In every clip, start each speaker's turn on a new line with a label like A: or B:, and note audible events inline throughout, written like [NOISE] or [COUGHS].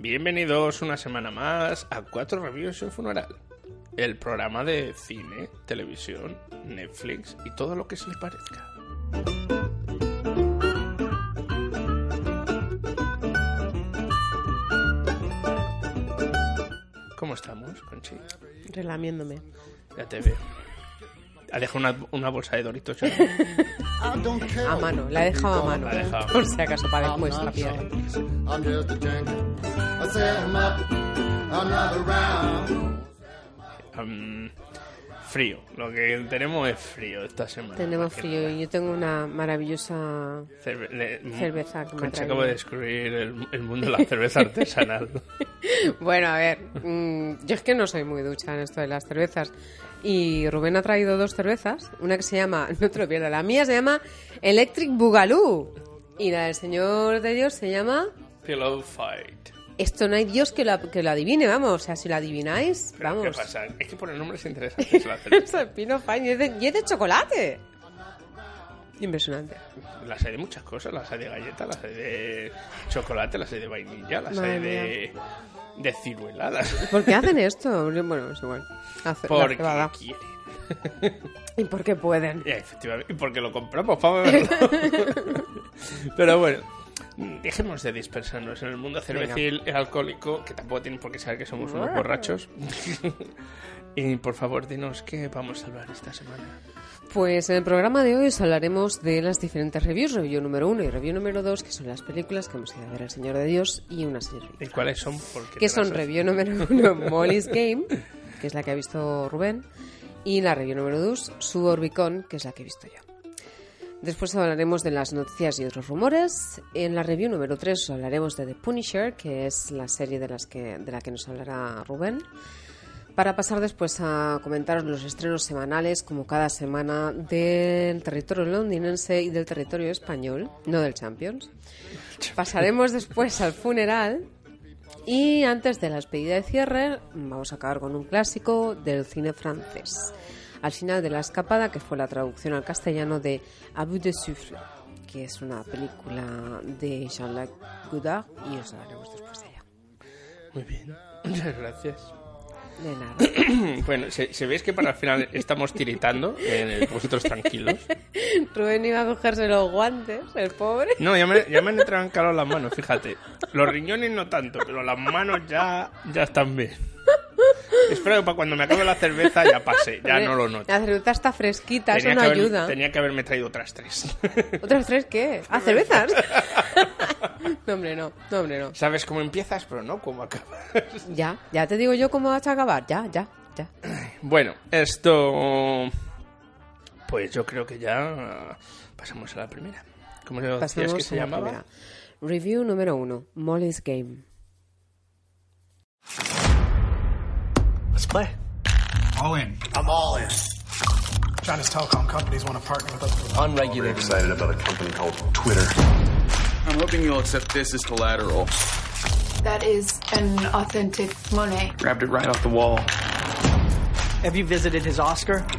A: Bienvenidos una semana más a Cuatro Reviews en Funeral, el programa de cine, televisión, Netflix y todo lo que se le parezca. ¿Cómo estamos, Conchi?
B: Relamiéndome.
A: Ya te veo. Ha dejado una, una bolsa de doritos. ¿no?
B: A mano, la he dejado a mano.
A: La dejado.
B: Por si acaso, para después rápido.
C: I'm
A: Mm, frío. Lo que tenemos es frío esta semana.
B: Tenemos frío y yo tengo una maravillosa
A: Cerve- le-
B: cerveza que
A: Concha acaba de descubrir el, el mundo de la cerveza artesanal. [LAUGHS]
B: Bueno, a ver, mm, yo es que no soy muy ducha en esto de las cervezas. Y Rubén ha traído dos cervezas. Una que se llama, [LAUGHS] no te lo pierdas, la mía se llama Electric Boogaloo. Y la del Señor de Dios se llama...
A: Pillow Fight.
B: Esto no hay Dios que lo, que lo adivine, vamos. O sea, si lo adivináis,
A: Pero,
B: vamos.
A: ¿Qué pasa? Es que por el nombre es interesante [LAUGHS] es
B: Pino Fine y de, y es de chocolate. Impresionante.
A: Las hay de muchas cosas. Las hay de galletas, las hay de chocolate, las hay de vainilla, las
B: Madre
A: hay de, de cirueladas.
B: ¿Por qué hacen esto? Bueno, es igual. Hace,
A: Porque quieren. [LAUGHS]
B: ¿Y por qué pueden?
A: Ya, efectivamente. Y porque lo compramos para. [LAUGHS] Pero bueno. Dejemos de dispersarnos en el mundo cervecil y alcohólico, que tampoco tienen por qué saber que somos unos borrachos. [LAUGHS] y por favor, dinos qué vamos a hablar esta semana.
B: Pues en el programa de hoy os hablaremos de las diferentes reviews, review número uno y review número dos, que son las películas que hemos ido a ver El Señor de Dios y una serie.
A: ¿Y cuáles son?
B: Que son review número uno, [LAUGHS] Molly's Game, que es la que ha visto Rubén, y la review número dos, Su Orbicon, que es la que he visto yo. Después hablaremos de las noticias y otros rumores. En la review número 3 os hablaremos de The Punisher, que es la serie de, las que, de la que nos hablará Rubén. Para pasar después a comentaros los estrenos semanales, como cada semana, del territorio londinense y del territorio español, no del Champions. Pasaremos después al funeral. Y antes de la despedida de cierre, vamos a acabar con un clásico del cine francés. Al final de La Escapada, que fue la traducción al castellano de A bout de souffle, que es una película de Jean-Luc Godard, y os hablaremos después de ella.
A: Muy bien. [LAUGHS] Muchas gracias.
B: De nada. [COUGHS]
A: Bueno, se, se veis que para el final estamos tiritando, eh, vosotros tranquilos. [LAUGHS]
B: Rubén iba a cogerse los guantes, el pobre.
A: No, ya me, ya me han entrado en calor las manos, fíjate. Los riñones no tanto, pero las manos ya, ya están bien. Espero que para cuando me acabe la cerveza ya pase, ya no lo noto.
B: La cerveza está fresquita, eso
A: Tenía
B: no
A: que haber-
B: ayuda.
A: tenía que haberme traído otras tres. [LAUGHS]
B: ¿Otras tres qué? ¿Ah, cervezas? [LAUGHS] no, hombre, no. No, hombre, no.
A: Sabes cómo empiezas, pero no cómo acabas.
B: Ya, ya te digo yo cómo vas a acabar. Ya, ya, ya.
A: Bueno, esto... Pues yo creo que ya pasamos a la primera. ¿Cómo decías
B: Pasamos
A: que se llamaba?
B: primera. Review número uno. Molly's Game.
D: Let's play.
E: All in.
D: I'm all in.
E: China's telecom companies want to partner with us for
D: Unregulated.
F: excited about a company called Twitter.
G: I'm hoping you'll accept this as collateral.
H: That is an authentic Monet.
G: Grabbed it right off the wall.
D: Have you visited his Oscar? I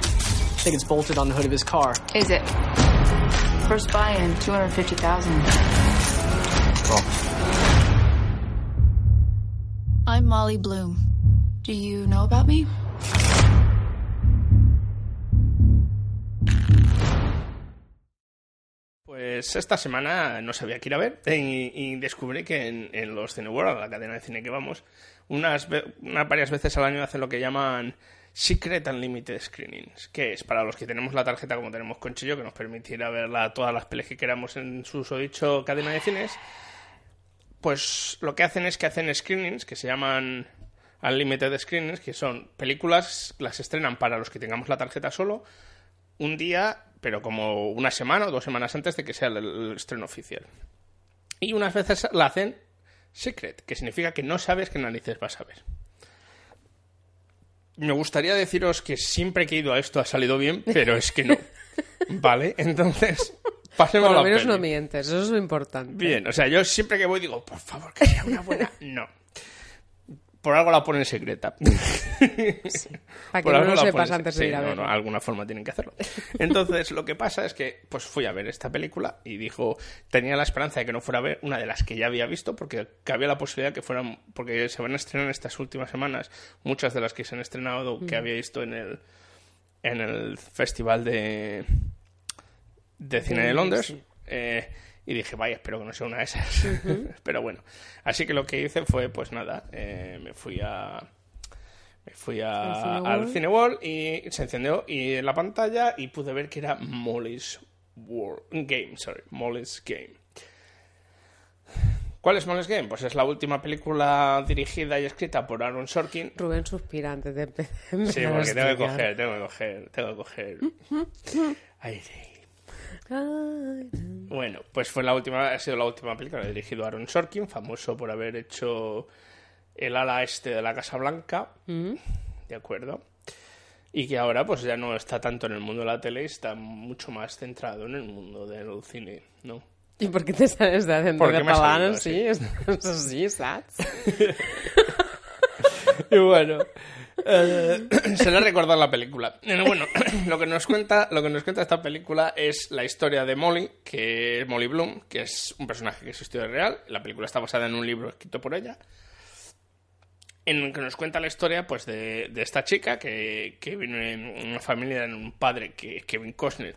D: think it's bolted on the hood of his car.
H: Is it? First buy-in, 250,000. Oh. I'm Molly Bloom. Do you know about?
A: Pues esta semana no sabía que ir a ver y, y descubrí que en, en los Cineworld, la cadena de cine que vamos, unas, ve- una- varias veces al año hacen lo que llaman Secret Unlimited Screenings, que es para los que tenemos la tarjeta como tenemos Conchillo, que nos permitirá ver la- todas las pelis que queramos en su dicho cadena de cines. Pues lo que hacen es que hacen screenings que se llaman Unlimited Screenings, que son películas, las estrenan para los que tengamos la tarjeta solo, un día, pero como una semana o dos semanas antes de que sea el, el estreno oficial. Y unas veces la hacen Secret, que significa que no sabes qué narices vas a ver. Me gustaría deciros que siempre que he ido a esto ha salido bien, [LAUGHS] pero es que no. ¿Vale? Entonces, [LAUGHS] pasemos a la
B: menos
A: peli.
B: no mientes, eso es lo importante.
A: Bien, o sea, yo siempre que voy digo, por favor, que sea una buena. [LAUGHS] No. Por algo la ponen secreta. [LAUGHS] [LAUGHS]
B: Para que
A: Por
B: no
A: algo
B: lo
A: la
B: sepas
A: ponen
B: antes de
A: sí,
B: ir a verlo.
A: no, alguna forma tienen que hacerlo. Entonces, lo que pasa es que pues fui a ver esta película y dijo, tenía la esperanza de que no fuera a ver una de las que ya había visto, porque había la posibilidad que fueran, porque se van a estrenar estas últimas semanas, muchas de las que se han estrenado que
B: Mm.
A: había visto en el en el festival de de cine de
B: De-
A: Londres.
B: sí.
A: Eh, y dije, vaya, espero que no sea una de esas. [LAUGHS] Pero bueno, así que lo que hice fue, pues nada, eh, me fui a me fui a-
B: ¿Al?
A: Cinewall y se encendió y en la pantalla y pude ver que era Molly's World Game, sorry, Molly's Game. ¿Cuál es Molly's Game? Pues es la última película dirigida y escrita por Aaron Sorkin.
B: Rubén suspira antes de [LAUGHS] empezar.
A: Sí, porque tengo que coger, tengo que coger, tengo que coger. aire. Bueno, pues fue la última, ha sido la última película que ha dirigido Aaron Sorkin, famoso por haber hecho el ala este de la Casa Blanca,
B: mm.
A: de acuerdo, y que ahora pues ya no está tanto en el mundo de la tele, está mucho más centrado en el mundo del cine, ¿no?
B: ¿Y por qué te sales de
A: ha
B: catalán?
A: salido
B: Sí, sí, ¿sabes? [LAUGHS] [LAUGHS]
A: Y bueno, eh, [CLEARS THROAT] se le ha recordado la película. Bueno, [CLEARS THROAT] lo que nos cuenta, lo que nos cuenta esta película es la historia de Molly, que es Molly Bloom, que es un personaje que existió de real. La película está basada en un libro escrito por ella. En el que nos cuenta la historia pues de, de esta chica que, que viene en una familia, en un padre que Kevin Costner,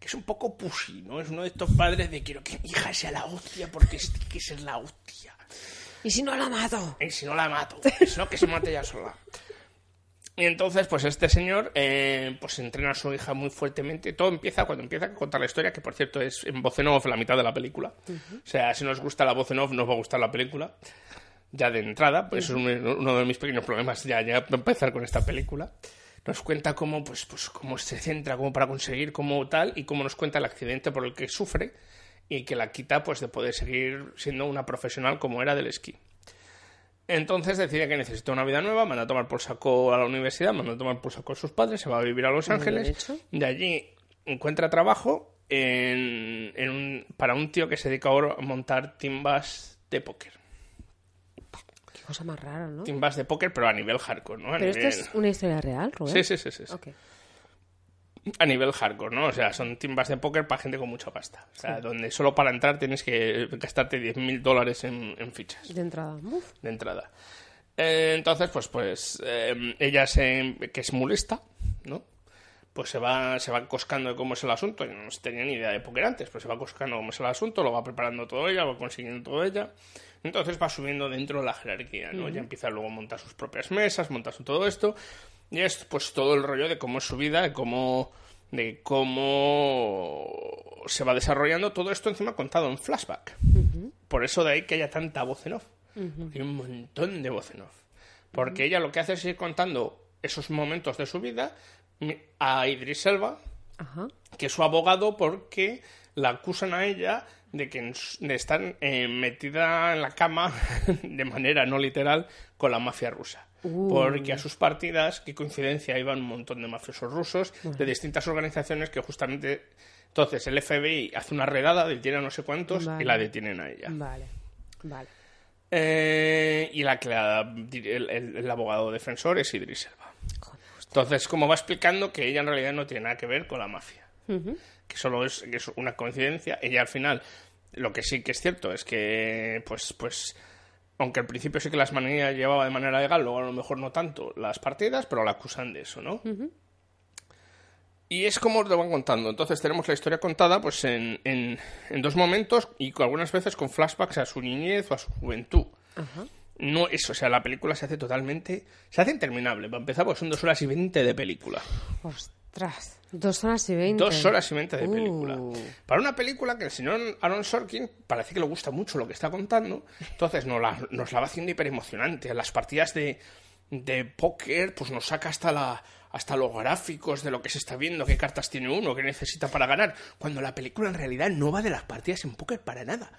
A: que es un poco pushy, ¿no? Es uno de estos padres de quiero que mi hija sea la hostia porque es- que ser la hostia.
B: ¿Y si no la mato?
A: Y si no la mato, si no que se mate ella sola. Y entonces, pues este señor, eh, pues entrena a su hija muy fuertemente. Todo empieza cuando empieza a contar la historia, que por cierto es en voz en off la mitad de la película. O sea, si nos gusta la voz en off, nos va a gustar la película. Ya de entrada, pues es un- uno de mis pequeños problemas ya, ya empezar con esta película. Nos cuenta cómo, pues, pues, cómo se centra, cómo para conseguir, cómo tal, y cómo nos cuenta el accidente por el que sufre y que la quita pues de poder seguir siendo una profesional como era del esquí. Entonces decide que necesita una vida nueva, manda a tomar por saco a la universidad, manda a tomar por saco a sus padres, se va a vivir a Los Ángeles. De allí encuentra trabajo en, en un- para un tío que se dedica ahora a montar timbas de póker.
B: Qué cosa más rara, ¿no?
A: Timbas de póker, pero a nivel hardcore, ¿no? A
B: Pero esto
A: nivel-
B: es una historia real, Rubén.
A: Sí, sí, sí, sí, sí.
B: Ok.
A: A nivel hardcore, ¿no? O sea, son timbas de póker para gente con mucha pasta. O sea, donde solo para entrar tienes que gastarte 10.000 dólares en, en fichas.
B: De entrada. Uf.
A: de entrada. Eh, entonces, pues, pues eh, ella se, que es muy lista, ¿no? Pues se va, se va coscando de cómo es el asunto. Yo no tenía ni idea de póker antes, pues se va coscando cómo es el asunto, lo va preparando todo ella, va consiguiendo todo ella. Entonces va subiendo dentro de la jerarquía, ¿no? Ya empieza luego a montar sus propias mesas, monta su todo esto. Y es pues todo el rollo de cómo es su vida, de cómo de cómo se va desarrollando todo esto encima contado en flashback. Por eso de ahí que haya tanta voz en off. Hay un montón de voz en off. Porque ella lo que hace es ir contando esos momentos de su vida a Idris Elba, que es su abogado, porque la acusan a ella de que de estar eh, metida en la cama [LAUGHS] de manera no literal con la mafia rusa.
B: Uh.
A: Porque a sus partidas, qué coincidencia, iban un montón de mafiosos rusos de distintas organizaciones que justamente... Entonces el FBI hace una redada, detiene a no sé cuántos y la detienen a ella.
B: Vale. Vale.
A: Eh, y la que la- el, el- el abogado defensor es Idris Elba. Entonces, como va explicando que ella en realidad no tiene nada que ver con la mafia, que solo es, que es una coincidencia. Ella al final, lo que sí que es cierto es que, pues, pues, aunque al principio sí que las maneras llevaba de manera legal, luego a lo mejor no tanto las partidas, pero la acusan de eso, ¿no? Y es como te van contando. Entonces tenemos la historia contada pues en, en, en dos momentos y algunas veces con flashbacks a su niñez o a su juventud.
B: Ajá.
A: No eso, o sea, la película se hace totalmente... Se hace interminable. Para empezar, pues son dos horas y veinte de película.
B: Ostras. Dos horas y veinte.
A: Dos horas y veinte de
B: Uh.
A: película. Para una película que el señor Aaron Sorkin parece que le gusta mucho lo que está contando, entonces nos la, nos la va haciendo hiper emocionante. Las partidas de, de póker, pues nos saca hasta la hasta los gráficos de lo que se está viendo, qué cartas tiene uno, qué necesita para ganar, cuando la película en realidad no va de las partidas en póker para nada,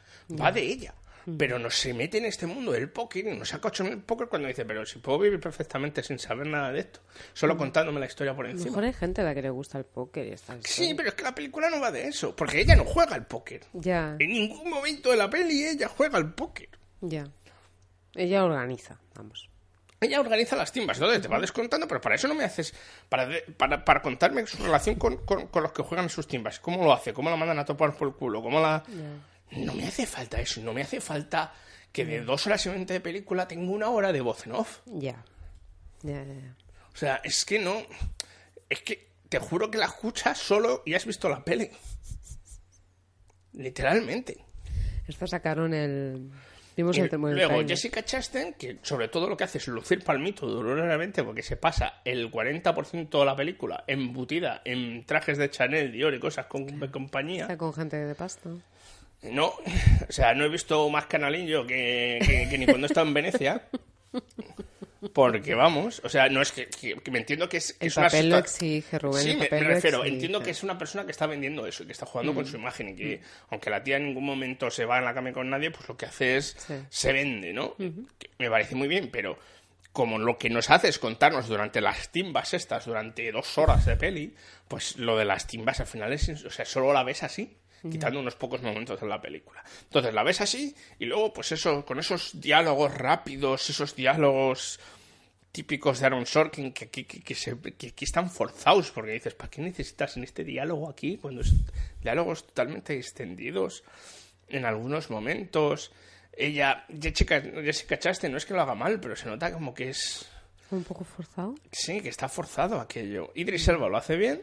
A: va de ella. Pero no se mete en este mundo del póker y nos saca ocho en el póker cuando dice, pero si puedo vivir perfectamente sin saber nada de esto, solo contándome la historia por
B: A lo
A: encima.
B: mejor hay gente a la que le gusta el póker y está.
A: Sí, pero es que la película no va de eso, porque ella no juega al póker.
B: Ya,
A: En ningún momento de la peli ella juega al póker.
B: ya. Ella organiza, vamos.
A: Ella organiza las timbas, entonces te va descontando, pero para eso no me haces. Para, de- para, para contarme su relación con, con- con los que juegan sus timbas. ¿Cómo lo hace? ¿Cómo la mandan a topar por el culo? ¿Cómo la.? No me hace falta eso, no me hace falta que de dos horas y veinte de película tenga una hora de voz en off.
B: Ya. Ya, ya, ya.
A: O sea, es que no. Es que te juro que la escuchas solo y has visto la peli. Literalmente.
B: Esto sacaron el. Vimos el del
A: luego
B: trailer.
A: Jessica Chastain, que sobre todo lo que hace es lucir palmito dolorosamente porque se pasa el 40% de la película embutida en trajes de Chanel, Dior y cosas con de compañía.
B: Está con gente de pasta.
A: No, o sea, no he visto más canalillo que, que, que ni cuando he estado en Venecia. Porque vamos, o sea, no es que, que- que me entiendo que es,
B: El
A: es una
B: lo
A: situa-
B: exige, Rubén.
A: Sí,
B: el papel
A: me refiero,
B: exige.
A: entiendo que es una persona que está vendiendo eso y que está jugando
B: Mm.
A: con su imagen y que, aunque la tía en ningún momento se va en la cama con nadie, pues lo que hace es
B: Sí.
A: se vende, ¿no? Me parece muy bien, pero como lo que nos hace es contarnos durante las timbas estas, durante dos horas de peli, pues lo de las timbas al final es, o sea, solo la ves así, quitando unos pocos momentos de la película. Entonces la ves así y luego pues eso, con esos diálogos rápidos, esos diálogos típicos de Aaron Sorkin que, que, que, que se- que- que están forzados porque dices, ¿para qué necesitas en este diálogo aquí cuando es diálogos totalmente extendidos en algunos momentos? Ella, Jessica, Jessica Chastain, no es que lo haga mal, pero se nota como que es...
B: Un poco forzado.
A: Sí, que está forzado aquello. Idris Elba lo hace bien.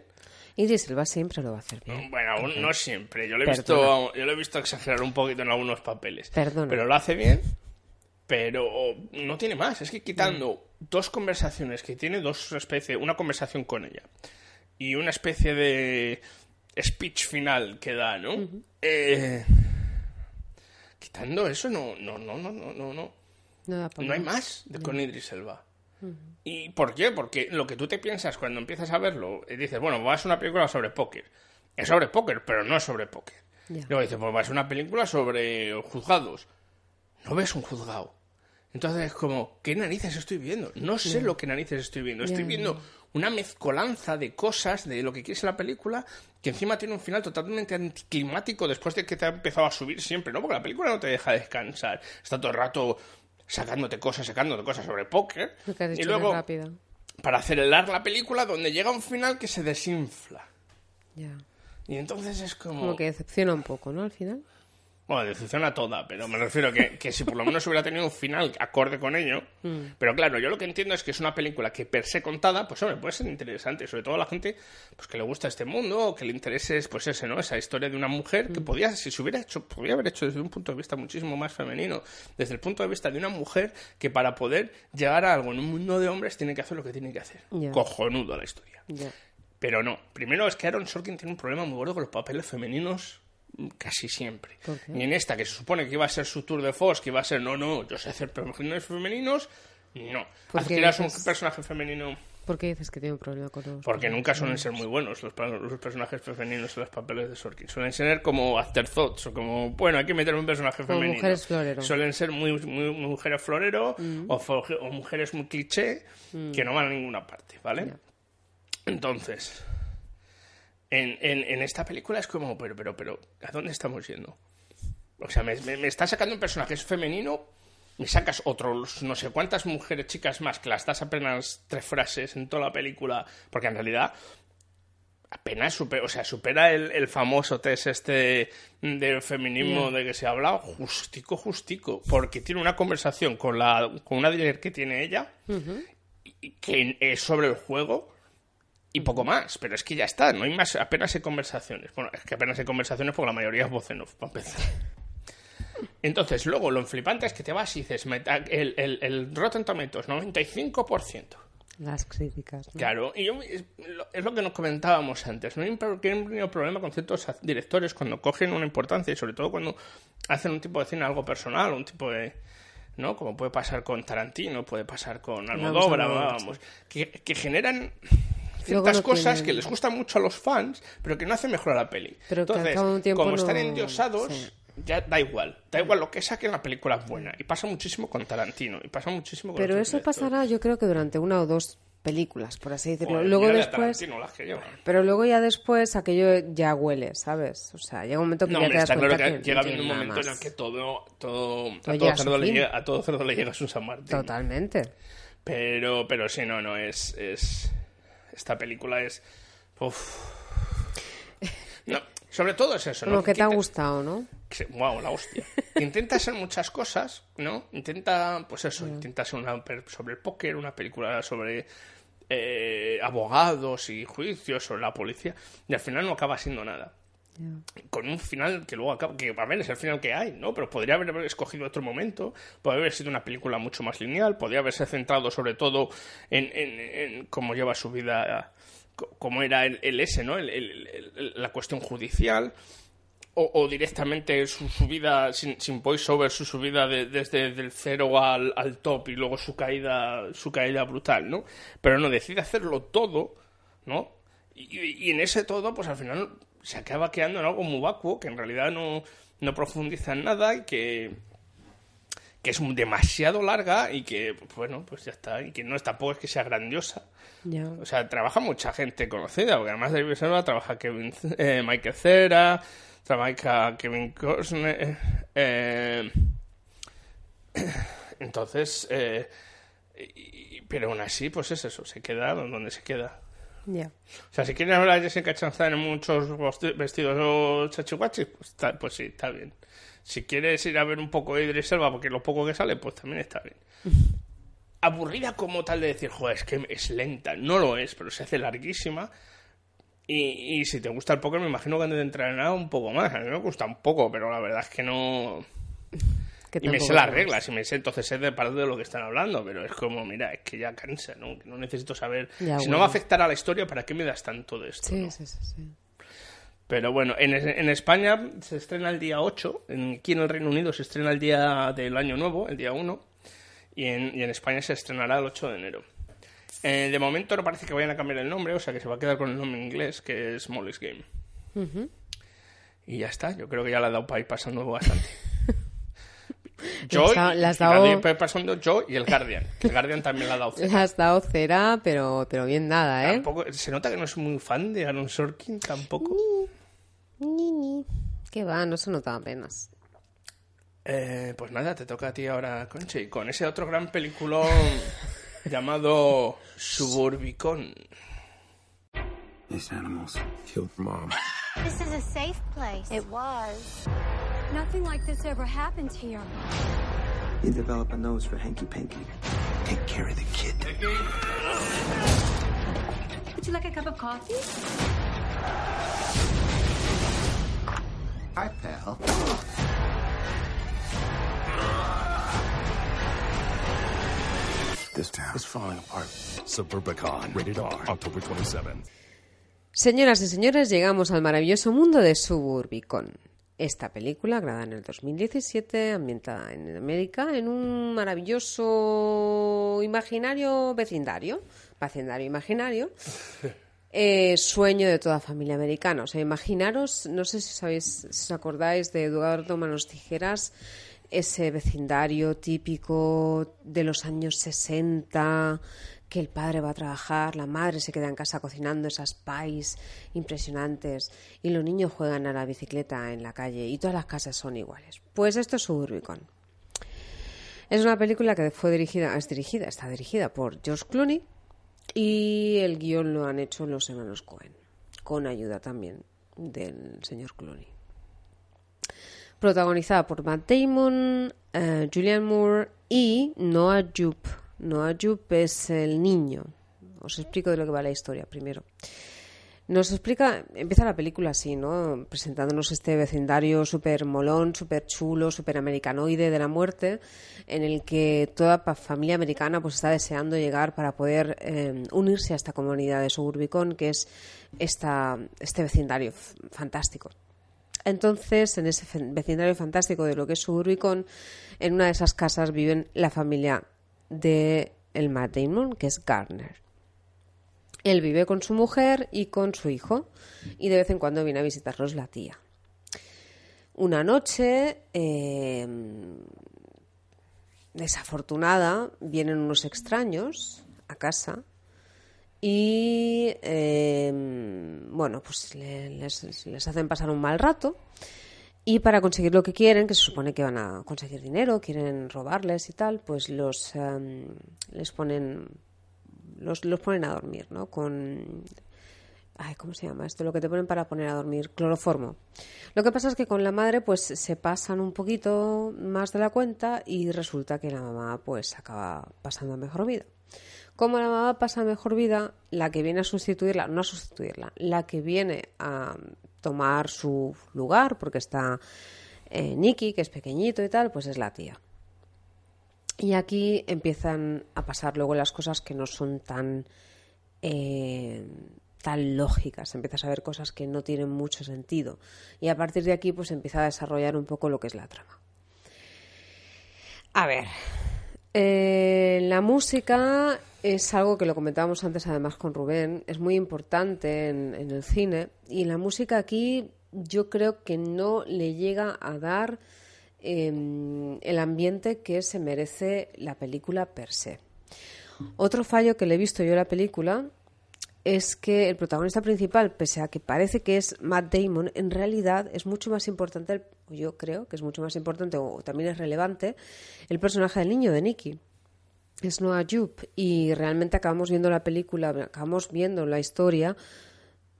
B: Idris Elba siempre lo va a hacer bien.
A: Bueno, aún no siempre. Yo lo he
B: Perdona.
A: visto, yo lo he visto exagerar un poquito en algunos papeles.
B: Perdona.
A: Pero lo hace bien. Pero no tiene más. Es que quitando dos conversaciones que tiene, dos especies, una conversación con ella y una especie de speech final que da, ¿no? Eh, quitando eso, no, no, no, no, no, no, no.
B: No,
A: hay
B: más.
A: más de con Idris Elba. ¿Y por qué? Porque lo que tú te piensas cuando empiezas a verlo, y dices, bueno, va a ser una película sobre póker. Es sobre póker, pero no es sobre póker. Luego dices, pues va a una película sobre juzgados. No ves un juzgado. Entonces es como, ¿qué narices estoy viendo? No sé lo que narices estoy viendo. Estoy viendo una mezcolanza de cosas de lo que quieres en la película que encima tiene un final totalmente anticlimático después de que te ha empezado a subir siempre, ¿no? Porque la película no te deja descansar. Está todo el rato sacándote cosas, sacándote cosas sobre póker. Y luego,
B: rápido.
A: para acelerar la película, donde llega un final que se desinfla.
B: Ya.
A: Y entonces es como...
B: Como que decepciona un poco, ¿no? Al final.
A: Bueno, decepciona toda, pero me refiero que, que si por lo menos hubiera tenido un final acorde con ello. Pero claro, yo lo que entiendo es que es una película que per se contada, pues hombre, puede ser interesante, sobre todo a la gente pues que le gusta este mundo o que le interese pues ese, ¿no? Esa historia de una mujer que podía, si se hubiera hecho, podría haber hecho desde un punto de vista muchísimo más femenino, desde el punto de vista de una mujer que para poder llegar a algo en un mundo de hombres tiene que hacer lo que tiene que hacer. Cojonudo la historia. Pero no. Primero es que Aaron Sorkin tiene un problema muy gordo con los papeles femeninos mm, casi siempre. Y en esta, que se supone que iba a ser su tour de force, que iba a ser, no, no, yo sé hacer personajes femeninos, no.
B: ¿Por
A: Haz
B: qué
A: que eras un personaje femenino...
B: ¿Por qué dices que tiene un problema con los
A: Porque nunca suelen ser muy buenos los, los personajes femeninos en los papeles de Sorkin. Suelen ser como afterthoughts o como, bueno, hay que meter un personaje
B: Como
A: femenino.
B: mujeres florero.
A: Suelen ser muy, muy, mujeres florero
B: Mm.
A: o, o mujeres muy cliché que no van a ninguna parte, ¿vale?
B: Ya.
A: Entonces, en, en, en esta película es como, pero, pero, pero, ¿a dónde estamos yendo? O sea, me, me, me está sacando un personaje femenino, me sacas otros no sé cuántas mujeres, chicas más, que las das apenas tres frases en toda la película, porque en realidad apenas supera, o sea, supera el, el famoso test este de feminismo
B: Ya.
A: de que se habla justico, justico, porque tiene una conversación con la con una dealer que tiene ella y- que es sobre el juego y poco más, pero es que ya está, no hay más, apenas hay conversaciones. Bueno, es que apenas hay conversaciones porque la mayoría es voz en off, para empezar. [LAUGHS] Entonces, luego lo flipante es que te vas y dices, meta- el, el, el Rotten Tomatoes, 95%.
B: Las críticas. ¿no?
A: Claro, y yo, es, lo- es lo que nos comentábamos antes. No hay un problema con ciertos directores cuando cogen una importancia y sobre todo cuando hacen un tipo de cine algo personal, un tipo de... ¿no? Como puede pasar con Tarantino, puede pasar con Almodóvar,
B: Almodóvar,
A: vamos, que, que generan ciertas
B: no
A: cosas
B: tienen-
A: que les gustan mucho a los fans, pero que no hacen mejor a la peli.
B: Pero
A: Entonces,
B: de un
A: como están
B: no-
A: endiosados,
B: sí.
A: ya da igual. Da igual lo que saquen, la película es buena. Y pasa muchísimo con Tarantino. Y pasa muchísimo con
B: Pero eso
A: directores.
B: pasará, yo creo que durante una o dos películas, por así decirlo.
A: Joder,
B: luego
A: a
B: después.
A: Las que.
B: Pero luego ya después aquello ya huele, ¿sabes? O sea, llega un momento que
A: No,
B: ya te das
A: está claro
B: cuenta
A: que,
B: que,
A: llega un momento en
B: más.
A: el que todo, todo, a,
B: Todo
A: todo
B: a su
A: cerdo le llega, a todo cerdo le llega su San Martín.
B: Totalmente.
A: Pero, pero sí, no, no, es, es... Esta película es... Uf. [LAUGHS] No, sobre todo es eso, ¿no?
B: que te ha gustado, ¿no?
A: Wow, la hostia. Intenta hacer muchas cosas, ¿no? Intenta, pues eso, intenta hacer una sobre el póker, una película sobre eh, abogados y juicios, sobre la policía, y al final no acaba siendo nada. Con un final que luego acaba, que a ver, es el final que hay, ¿no? Pero podría haber escogido otro momento, podría haber sido una película mucho más lineal, podría haberse centrado sobre todo en, cómo lleva su vida, cómo era el, ese, ¿no? La cuestión judicial, o, directamente su subida sin, sin voiceover, su subida de- desde el cero al, top y luego su caída, su caída brutal, ¿no? Pero no, decide hacerlo todo, ¿no? Y en ese todo, pues al final se acaba quedando en algo muy vacuo, que en realidad no, no profundiza en nada y que, que es demasiado larga y que, pues, bueno, pues ya está, y que no es tampoco es que sea grandiosa.
B: Ya.
A: O sea, trabaja mucha gente conocida, porque además de Silva trabaja Kevin, eh, Michael Cera, trabaja Kevin Costner. eh, [CLEARS THROAT] entonces, eh, y- pero aún así, pues es eso, se queda donde se queda.
B: Ya.
A: O sea, si quieren hablar de Jessica Chastain en muchos vestidos chachihuachis, pues, pues sí, está bien. Si quieres ir a ver un poco de Idris Elba, porque lo poco que sale, pues también está bien. [LAUGHS] Aburrida como tal de decir, joder, es que es lenta. No lo es, pero se hace larguísima. Y, y si te gusta el póker, me imagino que te entrará un poco más. A mí me gusta un poco, pero la verdad es que no...
B: Que
A: Y me sé las reglas, y me sé, entonces sé de parte de lo que están hablando, pero es como, mira, es que ya cansa, ¿no? Que no necesito saber.
B: Ya,
A: si
B: bueno.
A: no va a afectar a la historia, ¿para qué me das tanto de esto?
B: Sí,
A: no?
B: sí, sí, sí.
A: Pero bueno, en, en España se estrena el día 8, en- aquí en el Reino Unido se estrena el día del Año Nuevo, el día 1, y en, y en España se estrenará el 8 de enero. Eh, de momento no parece que vayan a cambiar el nombre, o sea que se va a quedar con el nombre en inglés, que es Molly's Game. Y ya está, yo creo que ya le ha dado para ir pasando bastante. [LAUGHS] Yo,
B: Le has dado-
A: la pasando yo y el Guardian. que el Guardian también le ha dado
B: Le [LAUGHS]
A: cero.
B: has dado cera, pero, pero bien nada, ¿eh?
A: Tampoco- se nota que no es muy fan de Aaron Sorkin tampoco.
B: Ni, ni. ¿Qué va? No se nota apenas.
A: Eh, pues nada, te toca a ti ahora, Conchi, con ese otro gran peliculón [LAUGHS] llamado Suburbicon.
G: These animals killed mom.
I: This is a safe place. It was. Nothing like this ever happened here.
J: You develop a nose for hanky panky. Take care of the kid.
I: Would you like a cup of coffee?
C: Hi, pal.
G: This town is falling apart. Suburbicon, rated R, October 27.
B: Señoras y señores, llegamos al maravilloso mundo de Suburbicon. Esta película, grabada en el 2017, ambientada en América, en un maravilloso imaginario vecindario, vecindario imaginario, [LAUGHS] eh, sueño de toda familia americana. O sea, imaginaros, no sé si sabéis, si os acordáis de Eduardo Manos Tijeras, ese vecindario típico de los años 60, que el padre va a trabajar, la madre se queda en casa cocinando esas pies impresionantes y los niños juegan a la bicicleta en la calle y todas las casas son iguales. Pues esto es Suburbicon. Es una película que fue dirigida, es dirigida, está dirigida por George Clooney y el guion lo han hecho los hermanos Cohen, con ayuda también del señor Clooney. Protagonizada por Matt Damon, eh, Julianne Moore y Noah Jupe. Noah Jupe es el niño. Os explico de lo que va la historia primero. Nos explica, empieza la película así, ¿no? Presentándonos este vecindario súper molón, súper chulo, súper americanoide de la muerte, en el que toda familia americana pues está deseando llegar para poder eh, unirse a esta comunidad de Suburbicon, que es esta, este vecindario fantástico. Entonces, en ese vecindario fantástico de lo que es Suburbicon, en una de esas casas viven la familia de el Matt que es Garner. Él vive con su mujer y con su hijo, y de vez en cuando viene a visitarlos la tía. una noche eh, desafortunada vienen unos extraños a casa y eh, bueno pues le- les, les hacen pasar un mal rato y para conseguir lo que quieren que se supone que van a conseguir dinero quieren robarles y tal pues los em, les ponen los, los ponen a dormir no con Ay, ¿cómo se llama esto? Lo que te ponen para poner a dormir, cloroformo. Lo que pasa es que con la madre pues se pasan un poquito más de la cuenta y resulta que la mamá pues acaba pasando mejor vida. Como la mamá pasa mejor vida, la que viene a sustituirla, no a sustituirla, la que viene a tomar su lugar, porque está eh, que es pequeñito y tal, pues es la tía. Y aquí empiezan a pasar luego las cosas que no son tan, eh, tan lógicas. Empiezas a ver cosas que no tienen mucho sentido. Y a partir de aquí, pues empieza a desarrollar un poco lo que es la trama. A ver, eh, la música es algo que lo comentábamos antes además con Rubén, es muy importante en, el cine y la música aquí yo creo que no le llega a dar eh, el ambiente que se merece la película per se. Otro fallo que le he visto yo a la película es que el protagonista principal, pese a que parece que es Matt Damon, en realidad es mucho más importante, el- yo creo que es mucho más importante o también es relevante, el personaje del niño de Nicky. Es Noah Jupe y realmente acabamos viendo la película, acabamos viendo la historia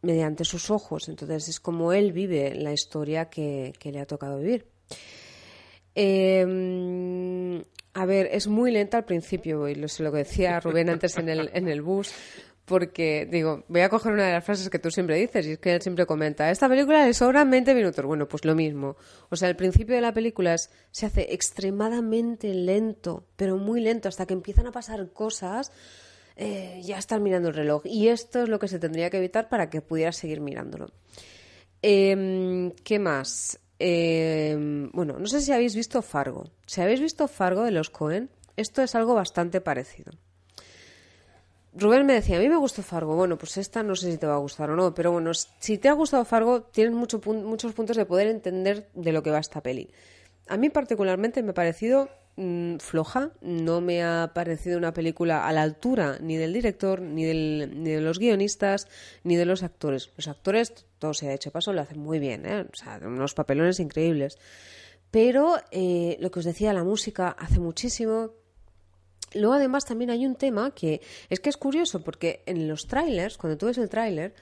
B: mediante sus ojos. Entonces es como él vive la historia que, que le ha tocado vivir. Eh, a ver, es muy lenta al principio, y lo, lo que decía Rubén antes en el, en el bus, porque digo, voy a coger una de las frases que tú siempre dices, y es que él siempre comenta, esta película le sobran 20 minutos. Bueno, pues lo mismo. O sea, el principio de la película es- se hace extremadamente lento, pero muy lento, hasta que empiezan a pasar cosas, eh, ya están mirando el reloj. Y esto es lo que se tendría que evitar para que pudieras seguir mirándolo. Em, ¿Qué más? Em, bueno, no sé si habéis visto Fargo. Si habéis visto Fargo de los Cohen, esto es algo bastante parecido. Rubén me decía, a mí me gustó Fargo. Bueno, pues esta no sé si te va a gustar o no, pero bueno, si te ha gustado Fargo, tienes mucho muchos puntos de poder entender de lo que va esta peli. A mí particularmente me ha parecido mm, floja, no me ha parecido una película a la altura ni del director, ni, del- ni de los guionistas, ni de los actores. Los actores, todo se ha hecho paso, lo hacen muy bien, ¿eh? o sea, unos papelones increíbles. Pero eh, lo que os decía, la música hace muchísimo, Luego, además, también hay un tema que es que es curioso porque en los trailers, cuando tú ves el tráiler,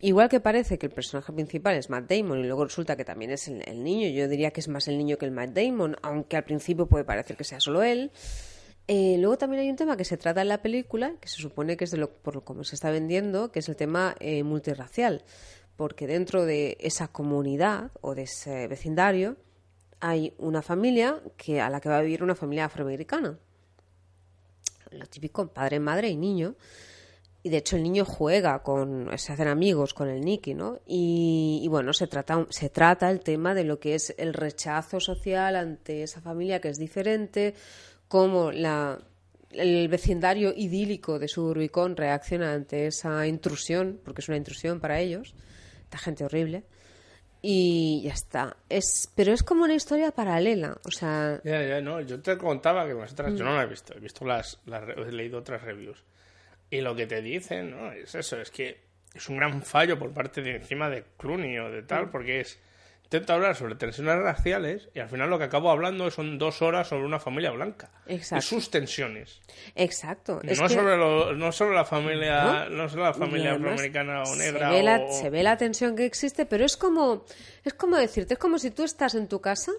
B: igual que parece que el personaje principal es Matt Damon y luego resulta que también es el, niño, yo diría que es más el niño que el Matt Damon, aunque al principio puede parecer que sea solo él. Eh, luego también hay un tema que se trata en la película, que se supone que es de lo por lo como se está vendiendo, que es el tema eh, multirracial, porque dentro de esa comunidad o de ese vecindario hay una familia que a la que va a vivir una familia afroamericana lo típico, padre, madre y niño. Y de hecho el niño juega con, se hacen amigos con el Nicky, ¿no? Y, y bueno, se trata, se trata el tema de lo que es el rechazo social ante esa familia que es diferente, cómo la, el vecindario idílico de Suburbicón reacciona ante esa intrusión, porque es una intrusión para ellos, esta gente horrible. Y ya está. Es, pero es como una historia paralela. O sea,
A: Ya, ya, no. Yo te contaba que nosotras, yo
B: Mm.
A: no la he visto, he visto las, las he leído otras reviews. Y lo que te dicen, ¿no? Es eso, es que es un gran fallo por parte de encima de Clooney o de tal,
B: Mm.
A: porque es intento hablar sobre tensiones raciales y al final lo que acabo hablando son dos horas sobre una familia blanca
B: Exacto.
A: y sus tensiones.
B: exacto. Es
A: no,
B: que-
A: sobre lo- no sobre la familia,
B: ¿No?
A: no, sobre la familia afroamericana o
B: se
A: negra
B: ve, la,
A: o-
B: se ve la tensión que existe, pero es como, es como decirte, es como si tú estás en tu casa,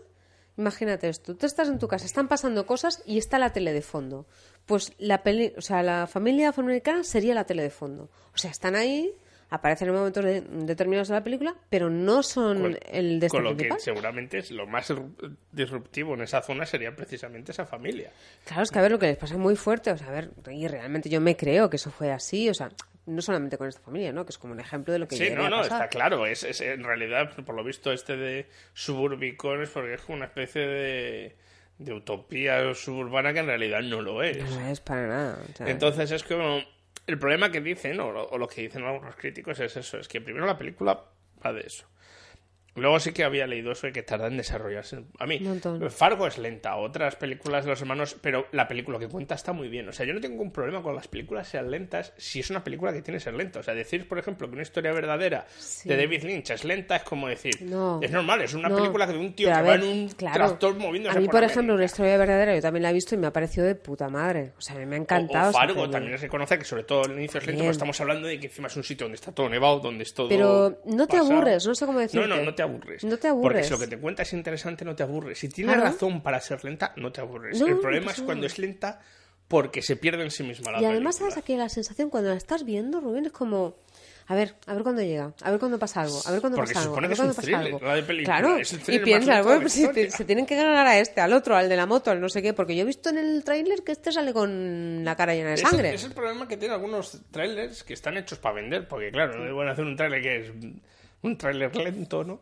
B: imagínate esto, tú estás en tu casa, están pasando cosas y está la tele de fondo. Pues la peli, o sea, la familia afroamericana sería la tele de fondo. O sea, están ahí, aparecen en momentos de- determinados de la película, pero no son
A: Con-
B: el destino
A: con lo que
B: principal.
A: seguramente es lo más disru- disruptivo en esa zona sería precisamente esa familia.
B: Claro, es que a ver lo que les pasa muy fuerte, o sea, a ver, y realmente yo me creo que eso fue así, o sea, no solamente con esta familia, ¿no? Que es como un ejemplo de lo que
A: Sí, no, no,
B: pasar.
A: está claro. Es, es- en realidad, por lo visto, este de suburbicón es porque es como una especie de, de utopía suburbana que en realidad no lo es.
B: No es para nada. o sea,
A: Entonces es como... El problema que dicen, o, lo- que dicen algunos críticos, es eso. Es que primero la película va de eso. Luego sí que había leído eso de que tarda en desarrollarse. A mí,
B: montón.
A: Fargo es lenta, otras películas de los hermanos, pero la película que cuenta está muy bien. O sea, yo no tengo ningún problema con las películas sean lentas si es una película que tiene que ser lenta. O sea, decir, por ejemplo, que una historia verdadera
B: Sí.
A: de David Lynch es lenta es como decir,
B: No.
A: es normal, es una
B: No,
A: película de un tío que
B: a
A: va
B: ver,
A: en un
B: claro.
A: tractor moviéndose
B: A mí,
A: por
B: por
A: América.
B: ejemplo, una historia verdadera, yo también la he visto y me ha parecido de puta madre. O sea, a mí me ha
A: O-
B: encantado.
A: O,
B: esa
A: Fargo
B: peli.
A: también se conoce que sobre todo el inicio es lento, pero estamos hablando de que encima es un sitio donde está todo nevado, donde es todo
B: Pero no te
A: pasado.
B: aburres, no sé cómo decirte.
A: No, no, no te aburres.
B: No te
A: Porque
B: aburres.
A: si lo que te cuenta es interesante, no te aburres. Si tienes
B: Claro.
A: razón para ser lenta, no te aburres.
B: No,
A: el problema es cuando es lenta porque se pierde en sí misma la
B: Y además. ¿sabes aquí la sensación cuando la estás viendo, Rubén? Es como. A ver, a ver cuándo llega, a ver cuándo pasa algo, a ver cuándo
A: Porque
B: pasa
A: se
B: algo,
A: supone
B: a
A: que es un thriller, de película,
B: Claro,
A: es el
B: y
A: de
B: bueno, pues si se tienen que ganar a este, al otro, al de la moto, al no sé qué, porque yo he visto en el tráiler que este sale con la cara llena de
A: Es el-
B: sangre.
A: Es el problema que tienen algunos trailers que están hechos para vender, porque claro, no van a hacer un trailer que es [LAUGHS] un trailer lento, ¿no?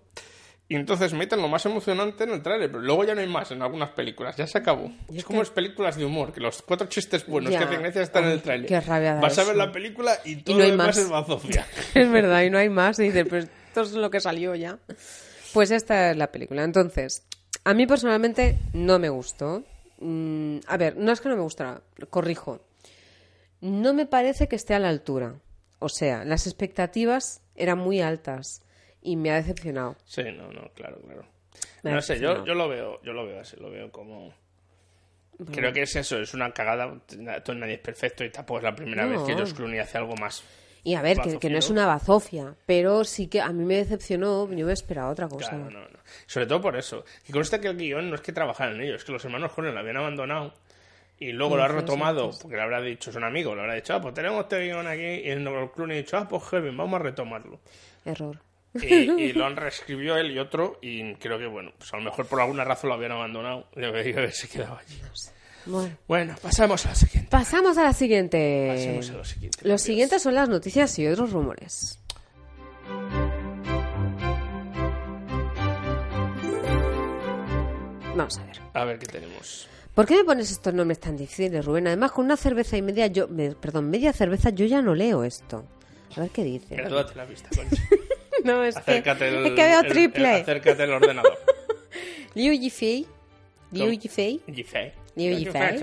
A: Y entonces meten lo más emocionante en el trailer, pero luego ya no hay más en algunas películas, ya se acabó. es como las películas de humor, que los cuatro chistes buenos
B: Ya.
A: que hacen gracia están en el
B: Ay,
A: trailer.
B: qué rabia
A: Vas a ver la película y todo
B: no hay
A: lo demás
B: más.
A: es bazofia. [LAUGHS]
B: es verdad, y no hay más. Y dices, pues esto es lo que salió ya. Pues esta es la película. Entonces, a mí personalmente no me gustó. Mm, a ver, no es que no me gustara, corrijo. No me parece que esté a la altura. O sea, las expectativas eran muy altas y me ha decepcionado.
A: Sí, no, no, claro, claro.
B: Me
A: No sé, yo, yo lo veo, yo lo veo así, lo veo como... Creo que es eso, es una cagada, todo nadie es perfecto y tampoco es la primera
B: No.
A: vez que George Clooney hace algo más.
B: Y a ver, que, que no es una bazofia, pero sí que a mí me decepcionó. Yo me esperaba otra cosa.
A: Claro, no, no. Sobre todo por eso. Y consta que el guion no es que trabajaran en ello, es que los hermanos Coen lo habían abandonado y luego lo ha retomado,
B: "Sí,
A: porque le habrá dicho, son amigos, le habrá dicho, ah, pues tenemos este guion aquí, y el Clooney ha dicho, ah, pues heavy, vamos a retomarlo.
B: Error.
A: Y, y [LAUGHS] lo han reescribió él y otro, y creo que, bueno, pues a lo mejor por alguna razón lo habían abandonado y haberse quedado allí.
B: Bueno.
A: Bueno, pasamos a la siguiente.
B: Pasamos a la siguiente.
A: Pasemos a lo siguiente.
B: Los siguientes son las noticias y otros rumores. Vamos a ver.
A: A ver qué tenemos.
B: ¿Por qué me pones estos nombres tan difíciles, Rubén? Además, con una cerveza y media, yo, me- perdón, media cerveza, yo ya no leo esto. A ver qué dice.
A: Gradúate la vista, Concha. [LAUGHS] [LAUGHS]
B: No, es que,
A: Acércate el,
B: es que veo
A: el-
B: triple.
A: el- acércate al ordenador. [LAUGHS]
B: Liu Yifei, Liu Yifei,
A: Yifei.
B: Liu Yifei,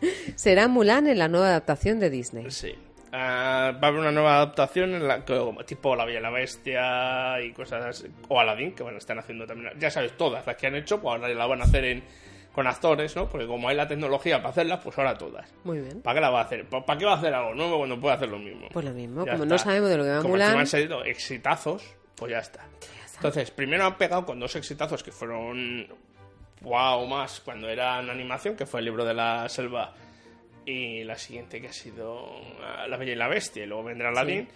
B: [LAUGHS] será Mulan en la nueva adaptación de Disney.
A: Sí. Ah, va a haber una nueva adaptación en la, que- tipo La Bella y la Bestia y cosas así. O Aladdin, que bueno, están haciendo también. Ya sabes, todas las que han hecho, pues ahora la van a hacer en, con actores, ¿no? Porque como hay la tecnología para hacerlas, pues ahora todas.
B: Muy bien.
A: ¿Para qué la va a hacer? ¿Pa- ¿Para qué va a hacer algo nuevo cuando puede hacer lo mismo?
B: Pues lo mismo,
A: Ya
B: como
A: está.
B: no sabemos de lo que va
A: Como
B: Mulan.
A: encima han salido exitazos, pues ya está. Entonces, primero han pegado con dos exitazos que fueron wow más cuando era en animación, que fue el libro de la selva y la siguiente que ha sido ah, La Bella y la Bestia, y luego vendrá Aladdin.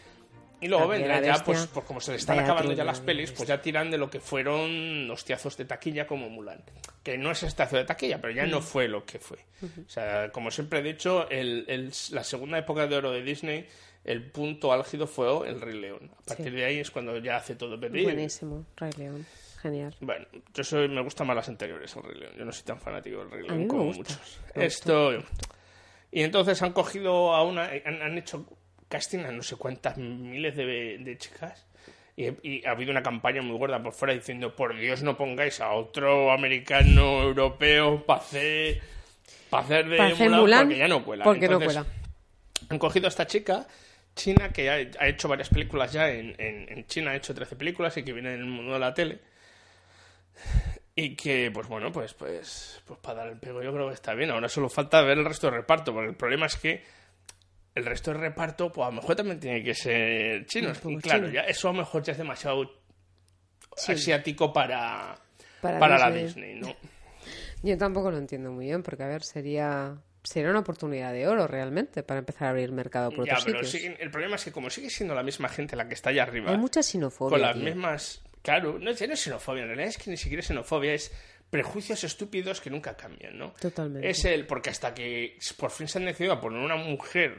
A: Y luego
B: La Bella y
A: vendrá
B: la
A: ya, pues, pues como se le están
B: Vaya
A: acabando ya las pelis, pues ya tiran de lo que fueron hostiazos de taquilla como Mulan. Que no es hostiazo de taquilla, pero ya no
B: Mm.
A: fue lo que fue. O sea, como siempre he dicho, el- el- la segunda época de oro de Disney, el punto álgido fue el Rey León. A partir
B: Sí.
A: de ahí es cuando ya hace todo pedir.
B: Buenísimo, Rey León. Genial.
A: Bueno, yo soy, me gustan más las anteriores, el Rey León. Yo no soy tan fanático del Rey León como
B: gusta,
A: muchos. Esto. Y entonces han cogido a una. Han, han hecho casting a no sé cuántas miles de, de chicas. Y, y ha habido una campaña muy gorda por fuera diciendo: Por Dios, no pongáis a otro americano, europeo, para hacer. Para hacer de
B: Pa'
A: Mulan,
B: Mulan,
A: porque ya no cuela.
B: porque no
A: Entonces,
B: cuela.
A: Han cogido a esta chica china que ha, ha hecho varias películas ya en, en- en China, ha hecho 13 películas y que viene del mundo de la tele. Y que, pues bueno, pues, pues, pues para dar el pego yo creo que está bien. Ahora solo falta ver el resto del reparto, porque el problema es que el resto del reparto, pues a lo mejor también tiene que ser chinos. Y claro,
B: chino.
A: ya eso a lo mejor ya es demasiado
B: Sí.
A: asiático para,
B: Para
A: para, la
B: Disney.
A: ¿no? [LAUGHS]
B: Yo tampoco lo entiendo muy bien, porque a ver, sería sería una oportunidad de oro realmente para empezar a abrir mercado por
A: Ya,
B: otros
A: pero
B: sitios.
A: el problema es que como sigue siendo la misma gente la que está allá arriba,
B: Hay mucha xenofobia.
A: con las
B: tío.
A: mismas... Claro, no, ya no es xenofobia, en realidad es que ni siquiera es xenofobia, es prejuicios estúpidos que nunca cambian, ¿no?
B: Totalmente.
A: Es el, porque hasta que por fin se han decidido a poner una mujer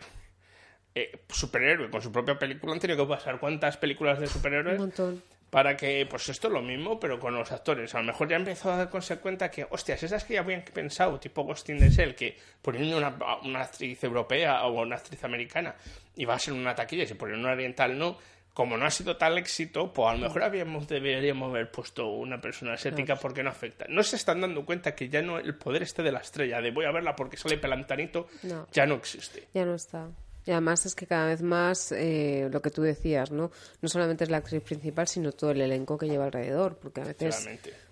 A: eh, superhéroe con su propia película, han tenido que pasar cuántas películas de
B: Un
A: superhéroes
B: montón.
A: para que, pues esto es lo mismo, pero con los actores. A lo mejor ya empezó a darse cuenta que, hostias, esas que ya habían pensado, tipo Ghost in the Shell, que poniendo una, una actriz europea o una actriz americana iba a ser una taquilla y si ponían una oriental no, como no ha sido tal éxito, pues a lo mejor habíamos, deberíamos haber puesto una persona asiática porque no afecta. No se están dando cuenta que ya no el poder este de la estrella, de voy a verla porque sale pelantanito,
B: No.
A: ya no existe.
B: Ya no está. Y además es que cada vez más eh, lo que tú decías, ¿no? No solamente es la actriz principal, sino todo el elenco que lleva alrededor, porque a veces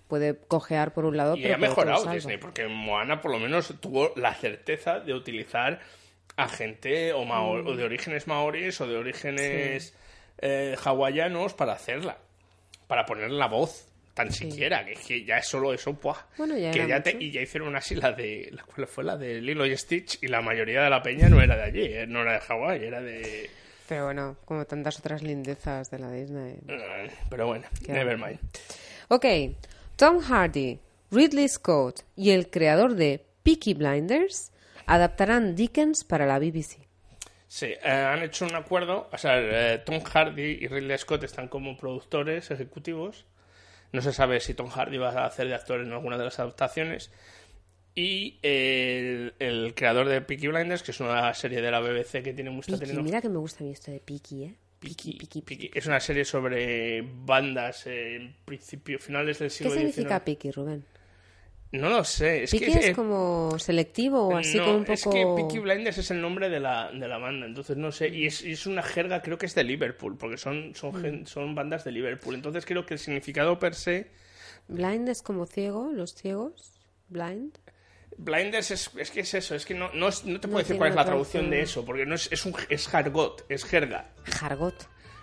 B: puede cojear por un lado,
A: Y
B: pero
A: ha mejorado. Disney, porque Moana por lo menos tuvo la certeza de utilizar a gente o,
B: Mm.
A: o de orígenes maoris o de orígenes eh, hawaianos para hacerla, para ponerle la voz, tan siquiera, que, es que ya es solo eso, ¡buah!
B: Bueno, ya
A: que ya te- y ya hicieron así la de, la, ¿cuál fue la de Lilo y Stitch? Y la mayoría de la peña no era de allí, eh, no era de Hawái, era de...
B: Pero bueno, como tantas otras lindezas de la Disney.
A: eh, Pero bueno,
B: Qué
A: never mind.
B: Ok, Tom Hardy, Ridley Scott y el creador de Peaky Blinders adaptarán Dickens para la BBC.
A: Sí, eh, han hecho un acuerdo, o sea, eh, Tom Hardy y Ridley Scott están como productores ejecutivos. No se sabe si Tom Hardy va a hacer de actor en alguna de las adaptaciones. Y el, el creador de Peaky Blinders, que es una serie de la BBC que tiene mucha
B: Peaky, mira que me gusta a mí esto de Peaky, ¿eh?
A: Peaky, Peaky. Es una serie sobre bandas eh, en principio, finales del
B: ¿Qué
A: siglo
B: significa
A: XIX.
B: Peaky, Rubén?
A: No lo sé. Es
B: Peaky
A: que
B: es
A: eh,
B: como selectivo o así
A: no,
B: como un poco...
A: es que Peaky Blinders es el nombre de la, de la banda, entonces no sé, y es, una jerga, creo que es de Liverpool, porque son, son,
B: Mm.
A: gen- son bandas de Liverpool, entonces creo que el significado per se,
B: Blind es como ciego, los ciegos. Blind.
A: Blinders es, es que es eso, es que no, no, no te
B: No
A: puedo decir cuál es la traducción de eso, porque no es, es, un, es jargot, es jerga.
B: Jargot.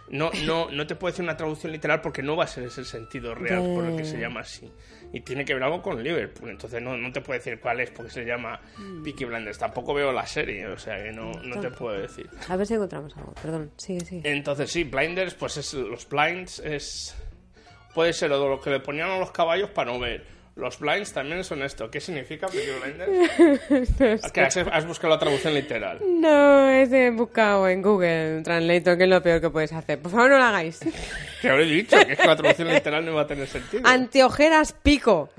A: No, no, no te puedo decir una traducción literal porque no va a ser ese el sentido real por el que se llama así. Y tiene que ver algo con Liverpool, entonces no, no te puedo decir cuál es porque se llama
B: Mm.
A: Peaky Blinders. Tampoco veo la serie, o sea que no, no te puedo decir.
B: A ver si encontramos algo. Perdón, sigue, sigue.
A: Entonces sí, blinders, pues es los blinds es puede ser lo que le ponían a los caballos para no ver. Los blinds también son esto. ¿Qué significa Peaky Blinders? [LAUGHS] que has, has buscado la traducción literal.
B: No, es he buscado en Google Translator, que es lo peor que puedes hacer. Por favor, no lo hagáis. [LAUGHS]
A: Te habré dicho que es que la traducción literal no va a tener sentido.
B: Anteojeras pico.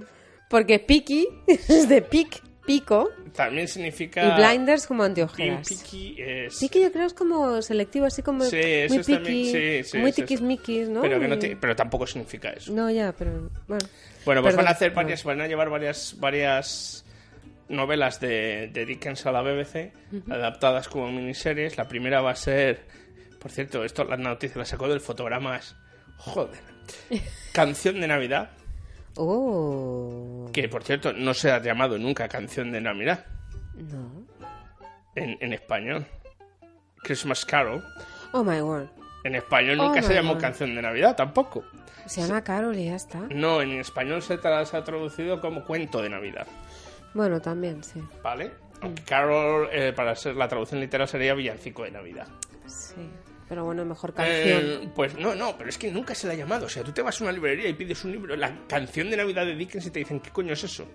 B: Porque piqui [LAUGHS] es de pic, pico.
A: También significa
B: Y blinders como anteojeras.
A: picky es
B: Piqui yo creo es como selectivo, así como
A: Sí, eso
B: muy
A: es también-
B: piqui,
A: sí, sí,
B: muy
A: es
B: tiquismiquis, ¿no?
A: pero que no te- pero tampoco significa eso.
B: No, ya, pero bueno.
A: Bueno, pues
B: Perdón,
A: van a hacer varias, van a llevar varias, varias novelas de, de Dickens a la BBC,
B: Ujú.
A: adaptadas como miniseries. La primera va a ser, por cierto, esto la noticia la sacó del fotogramas. Joder. [LAUGHS] Canción de Navidad,
B: Oh.
A: que por cierto no se ha llamado nunca Canción de Navidad
B: No.
A: en, en español. Christmas Carol.
B: Oh my word.
A: En español
B: Oh
A: nunca se llamó
B: God.
A: Canción de Navidad tampoco.
B: Se llama Carol y ya está.
A: No, en español se, tra- se ha traducido como Cuento de Navidad.
B: Bueno, también, sí.
A: ¿Vale? Aunque Carol, eh, para ser la traducción literal, sería Villancico de Navidad.
B: Sí. Pero bueno, mejor canción.
A: Eh, pues no, no, pero es que nunca se la ha llamado. O sea, tú te vas a una librería y pides un libro, la canción de Navidad de Dickens y te dicen, ¿qué coño es eso?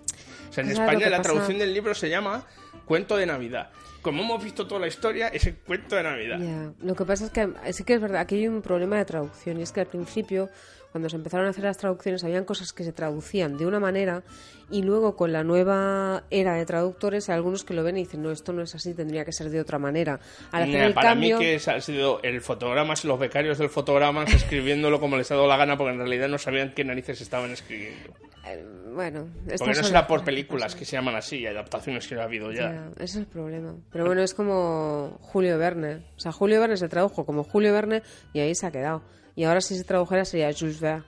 A: O sea, en España la
B: pasa-
A: traducción del libro se llama Cuento de Navidad. Como hemos visto toda la historia, es el cuento de Navidad.
B: Ya, Lo que pasa es que eh, sí que es verdad, aquí hay un problema de traducción y es que al principio, cuando se empezaron a hacer las traducciones, habían cosas que se traducían de una manera y luego con la nueva era de traductores hay algunos que lo ven y dicen, no, esto no es así, tendría que ser de otra manera. Al
A: Nah,
B: el
A: para
B: cambio...
A: mí que ha sido el fotogramas y los becarios del fotogramas [LAUGHS] escribiéndolo como les ha dado la gana porque en realidad no sabían qué narices estaban escribiendo.
B: eh, bueno,
A: Porque no será por películas que se llaman así, y adaptaciones que ha habido ya.
B: Ya, ese es el problema. Pero bueno, es como Julio Verne. O sea, Julio Verne se tradujo como Julio Verne y ahí se ha quedado. Y ahora si se tradujera sería Jules Verne.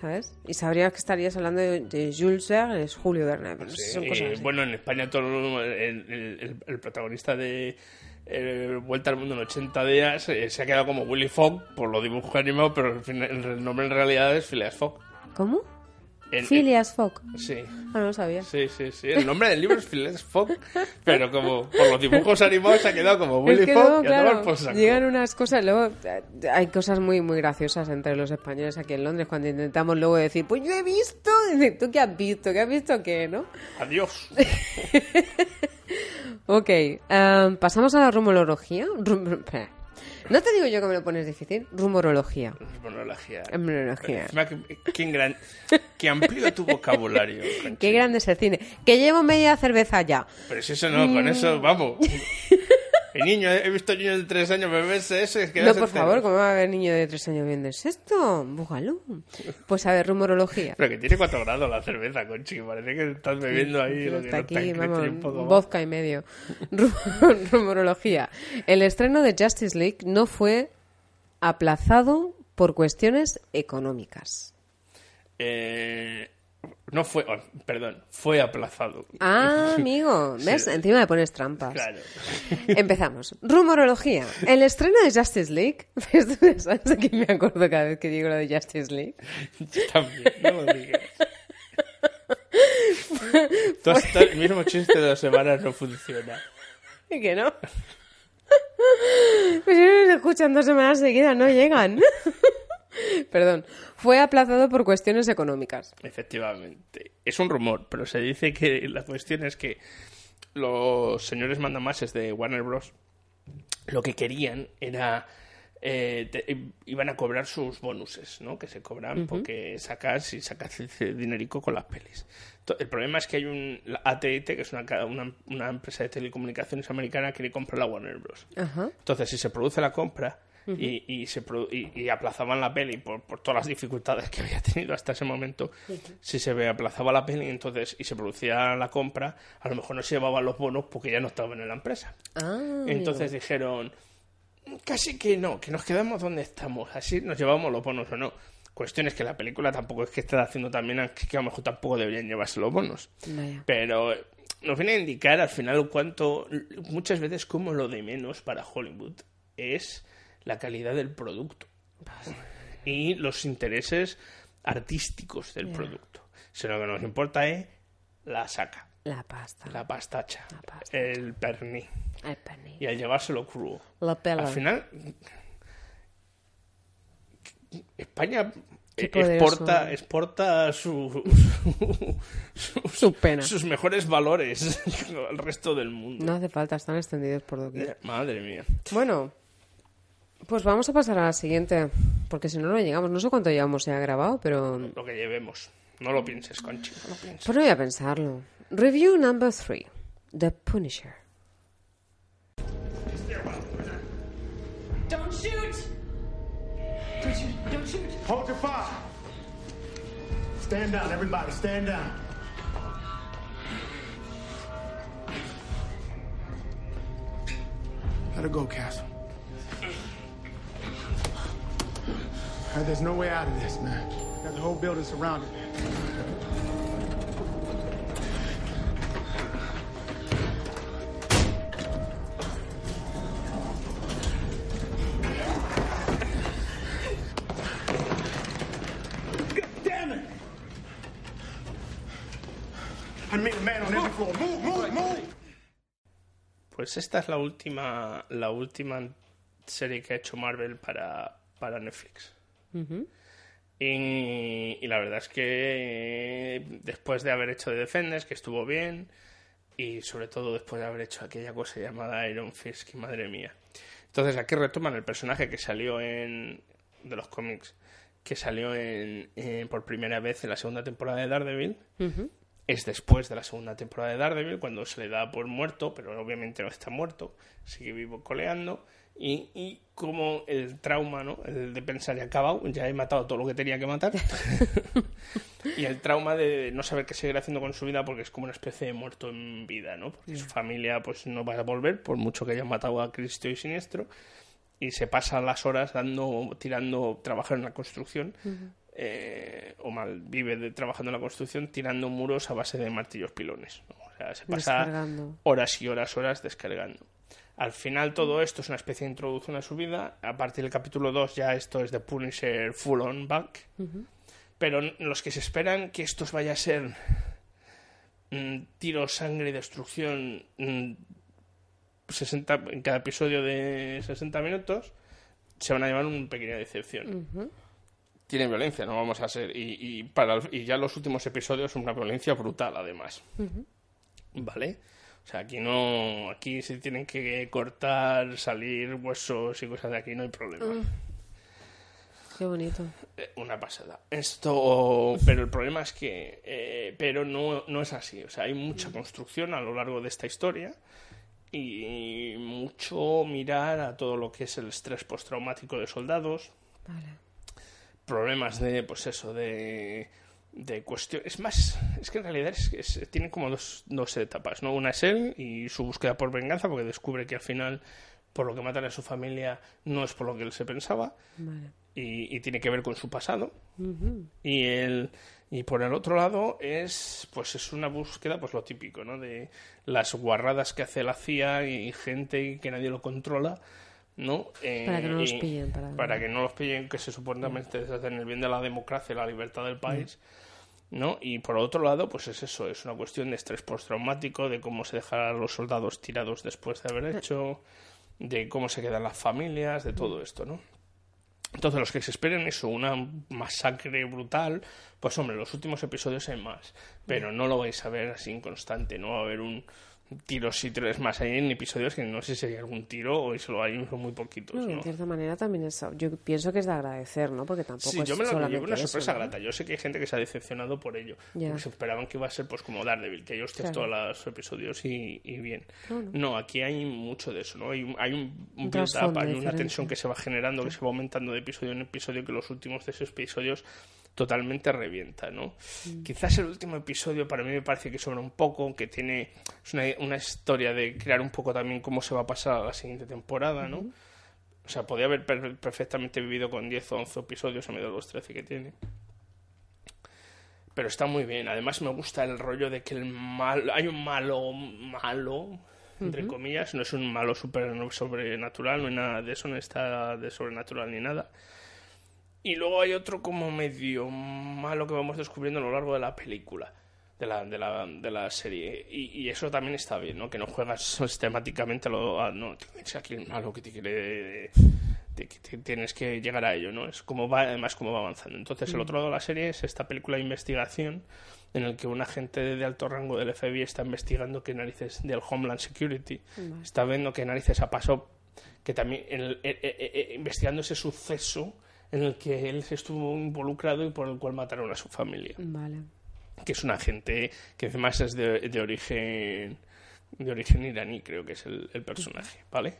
B: ¿Sabes? Y sabrías que estarías hablando de, de Jules Verne, es Julio Verne. Pero
A: Sí,
B: son cosas así.
A: bueno, en España todo el, el- protagonista de Vuelta al Mundo en 80 días eh, se ha quedado como Willy Fogg por los dibujos animados, pero el, el nombre en realidad es Phileas Fogg.
B: ¿Cómo? Phileas Fogg.
A: Sí.
B: Ah, no lo sabía.
A: Sí, sí, sí. El nombre del libro es Phileas Fogg, pero como por los dibujos animados se ha quedado como Willy
B: es que
A: Fogg
B: claro, llegan unas cosas, luego eh, hay cosas muy muy graciosas entre los españoles aquí en Londres cuando intentamos luego decir, pues yo he visto, ¿tú qué has visto? ¿Qué has visto qué? ¿No?
A: Adiós. [LAUGHS]
B: Ok, em, pasamos a la rumorología. Rum-. No te digo yo que me lo pones difícil. Rumorología.
A: Encima que, que gran, que amplío tu vocabulario. [LAUGHS]
B: Qué grande es el cine. Que llevo media cerveza ya.
A: Pero si eso no, con
B: Mm.
A: eso, vamos. [LAUGHS] El niño, he visto niños de tres años beberse eso. Es que
B: No, por favor, ¿cómo va a haber niño de tres años viendo esto? Bújalo. Pues a ver, rumorología.
A: Pero que tiene cuatro grados la cerveza, Conchi. Parece que estás bebiendo ahí. Lo que
B: está
A: no
B: aquí,
A: está
B: vamos,
A: un poco
B: vodka y medio. Ru- [LAUGHS] Rumorología. El estreno de Justice League no fue aplazado por cuestiones económicas.
A: Eh, no fue, oh, perdón, fue aplazado.
B: Ah, [LAUGHS] amigo, ¿ves?
A: Sí.
B: Encima me pones trampas.
A: Claro. [LAUGHS]
B: Empezamos. Rumorología. El estreno de Justice League. [LAUGHS] ¿Tú ¿Sabes qué me acuerdo cada vez que digo lo de Justice League?
A: Yo también, no lo digas. Tú hasta el mismo chiste de dos semanas no funciona.
B: ¿Y que no? Pues si no nos escuchan dos semanas seguidas, no llegan. [LAUGHS] Perdón. Fue aplazado por cuestiones económicas.
A: Efectivamente. Es un rumor, pero se dice que la cuestión es que los señores mandamases de Warner Bros. lo que querían era. eh, te- iban a cobrar sus bonuses, ¿no? Que se cobran porque sacas y sacas dinerico con las pelis. El problema es que hay un la AT&T, que es una, ca- una, una empresa de telecomunicaciones americana, que le compra la Warner Bros. Entonces, si se produce la compra Y, y se y, y aplazaban la peli por, por todas las dificultades que había tenido hasta ese momento, si se aplazaba la peli entonces y se producía la compra, a lo mejor no se llevaban los bonos porque ya no estaban en la empresa.
B: Ah,
A: Entonces
B: amigo.
A: dijeron, casi que no, que nos quedamos donde estamos, así nos llevamos los bonos o no. Cuestión es que la película tampoco es que esté haciendo también, que a lo mejor tampoco deberían llevarse los bonos.
B: Vaya.
A: Pero nos viene a indicar al final cuánto, muchas veces como lo de menos para Hollywood es la calidad del producto y los intereses artísticos del producto. Si lo que nos importa es la saca,
B: La pasta.
A: la pastacha, el perní
B: El pernil.
A: y al llevárselo crudo.
B: La pela.
A: Al final, España eh, exporta, exporta su, su- [LAUGHS]
B: Su pena.
A: sus mejores valores [LAUGHS] al resto del mundo.
B: No hace falta, están extendidos por doquier.
A: Madre mía.
B: Bueno, pues vamos a pasar a la siguiente, porque si no, no llegamos. No sé cuánto llevamos ya grabado, pero...
A: Lo que llevemos. No lo pienses, Conchi. No lo pienses.
B: Pues no voy a pensarlo. Review number three. The Punisher.
K: Don't shoot! Don't shoot! Don't shoot!
E: Hold your fire. Stand down, everybody. Stand down. Let her go, Castle. Uh, there's no way out of this, man. Got the whole building surrounded. God damn it! I mean, a man on every floor. Move, move, move!
A: Pues esta es la última, la última serie que ha hecho Marvel para, para Netflix. Y, y la verdad es que eh, después de haber hecho The Defenders, que estuvo bien, y sobre todo después de haber hecho aquella cosa llamada Iron Fist, que madre mía. Entonces aquí retoman el personaje que salió en de los cómics, que salió en, en- por primera vez en la segunda temporada de Daredevil. Es después de la segunda temporada de Daredevil, cuando se le da por muerto, pero obviamente no está muerto, sigue vivo coleando. Y, y como el trauma, ¿no? El de pensar, ya he acabado, ya he matado todo lo que tenía que matar. [LAUGHS] y el trauma de no saber qué seguir haciendo con su vida porque es como una especie de muerto en vida, ¿no? Porque su familia pues no va a volver, por mucho que hayan matado a Cristo y Siniestro. Y se pasa las horas dando, tirando, trabajar en la construcción. Eh, o mal vive de, trabajando en la construcción tirando muros a base de martillos pilones. ¿no? O sea, se pasa horas y horas, horas descargando. Al final todo esto es una especie de introducción a su vida. A partir del capítulo 2 ya esto es de Punisher Full On Back. Pero los que se esperan que estos vaya a ser mm, tiro, sangre y destrucción mm, 60, en cada episodio de 60 minutos, se van a llevar una pequeña decepción.
B: Ujú.
A: Tiene violencia, no vamos a ser. Y, y para, el- y ya los últimos episodios son una violencia brutal, además. ¿Vale? O sea, aquí no. Aquí se tienen que cortar, salir huesos y cosas de aquí, no hay problema.
B: Mm. Qué bonito.
A: Eh, Una pasada. Esto, pero el problema es que, eh, pero no, no es así. O sea, hay mucha construcción a lo largo de esta historia y mucho mirar a todo lo que es el estrés postraumático de soldados. Problemas de, pues eso, de, de cuestión. Es más, es que en realidad es, es- tiene como dos, dos etapas, ¿no? Una es él y su búsqueda por venganza, porque descubre que al final, por lo que matan a su familia, no es por lo que él se pensaba.
B: Vale.
A: Y, y tiene que ver con su pasado. Y el y por el otro lado es pues es una búsqueda pues lo típico, ¿no? De las guarradas que hace la CIA y gente que nadie lo controla, ¿no? Eh,
B: Para que no los pillen, para-
A: para que no los pillen que se supuestamente hacen el bien de la democracia y la libertad del país. ¿No? Y por otro lado, pues es eso, es una cuestión de estrés postraumático, de cómo se dejan a los soldados tirados después de haber hecho, de cómo se quedan las familias, de todo esto, ¿no? Entonces, los que se esperen eso, una masacre brutal, pues hombre, los últimos episodios hay más, pero no lo vais a ver así en constante, no va a haber un tiros y tiros más. Hay en episodios que no sé si hay algún tiro o solo hay son muy poquitos,
B: No,
A: ¿no?
B: En cierta manera también es. Yo pienso que es de agradecer, ¿no? Porque tampoco
A: Sí,
B: es
A: yo me lo llevo una
B: eso,
A: sorpresa
B: ¿no?
A: grata. Yo sé que hay gente que se ha decepcionado por ello. Porque se esperaban que iba a ser pues como Daredevil, que ellos
B: Claro.
A: todos los episodios y, y bien.
B: No, no.
A: No, aquí hay mucho de eso, ¿no? Hay, un- hay un, un build-up,
B: trasfondo
A: hay una tensión que se va generando, que se va aumentando de episodio en episodio, que los últimos de esos episodios totalmente revienta, ¿no?
B: Mm.
A: Quizás el último episodio para mí me parece que sobra un poco, que tiene es una, una historia de crear un poco también cómo se va a pasar a la siguiente temporada, ¿no? O sea, podía haber per- perfectamente vivido con 10 o 11 episodios en medio de los 13 que tiene. Pero está muy bien. Además me gusta el rollo de que el mal... hay un malo malo, entre comillas. No es un malo super sobrenatural, no hay nada de eso, no está de sobrenatural ni nada. Y luego hay otro como medio malo que vamos descubriendo a lo largo de la película, de la, de la, de la serie. Y, y eso también está bien, ¿no? Que no juegas sistemáticamente a lo... a- no, tienes aquí el malo que te quiere... te- que te- tienes que llegar a ello, ¿no? Es como va, además como va avanzando. Entonces el
B: Mm.
A: otro lado de la serie es esta película de investigación en el que un agente de alto rango del FBI está investigando qué narices del Homeland Security está viendo qué narices ha pasado que también el- eh, eh, eh, investigando ese suceso en el que él estuvo involucrado y por el cual mataron a su familia
B: Vale.
A: que es un agente que además es de, de origen de origen iraní creo que es el, el personaje vale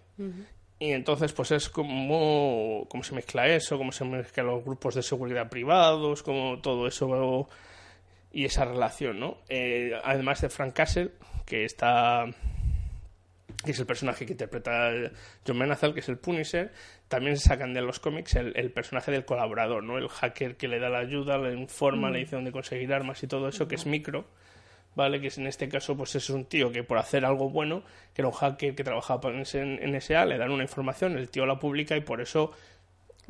A: y entonces, pues es como, cómo se mezcla eso, cómo se mezclan los grupos de seguridad privados, como todo eso y esa relación, ¿no? Eh, además de Frank Castle, que está que es el personaje que interpreta John Menazal, que es el Punisher, también se sacan de los cómics el, el personaje del colaborador, ¿no? El hacker que le da la ayuda, le informa,
B: Mm.
A: le dice dónde conseguir armas y todo eso, que es micro, ¿vale? Que es en este caso, pues es un tío que por hacer algo bueno, que era un hacker que trabajaba NS en NSA, le dan una información, el tío la publica y por eso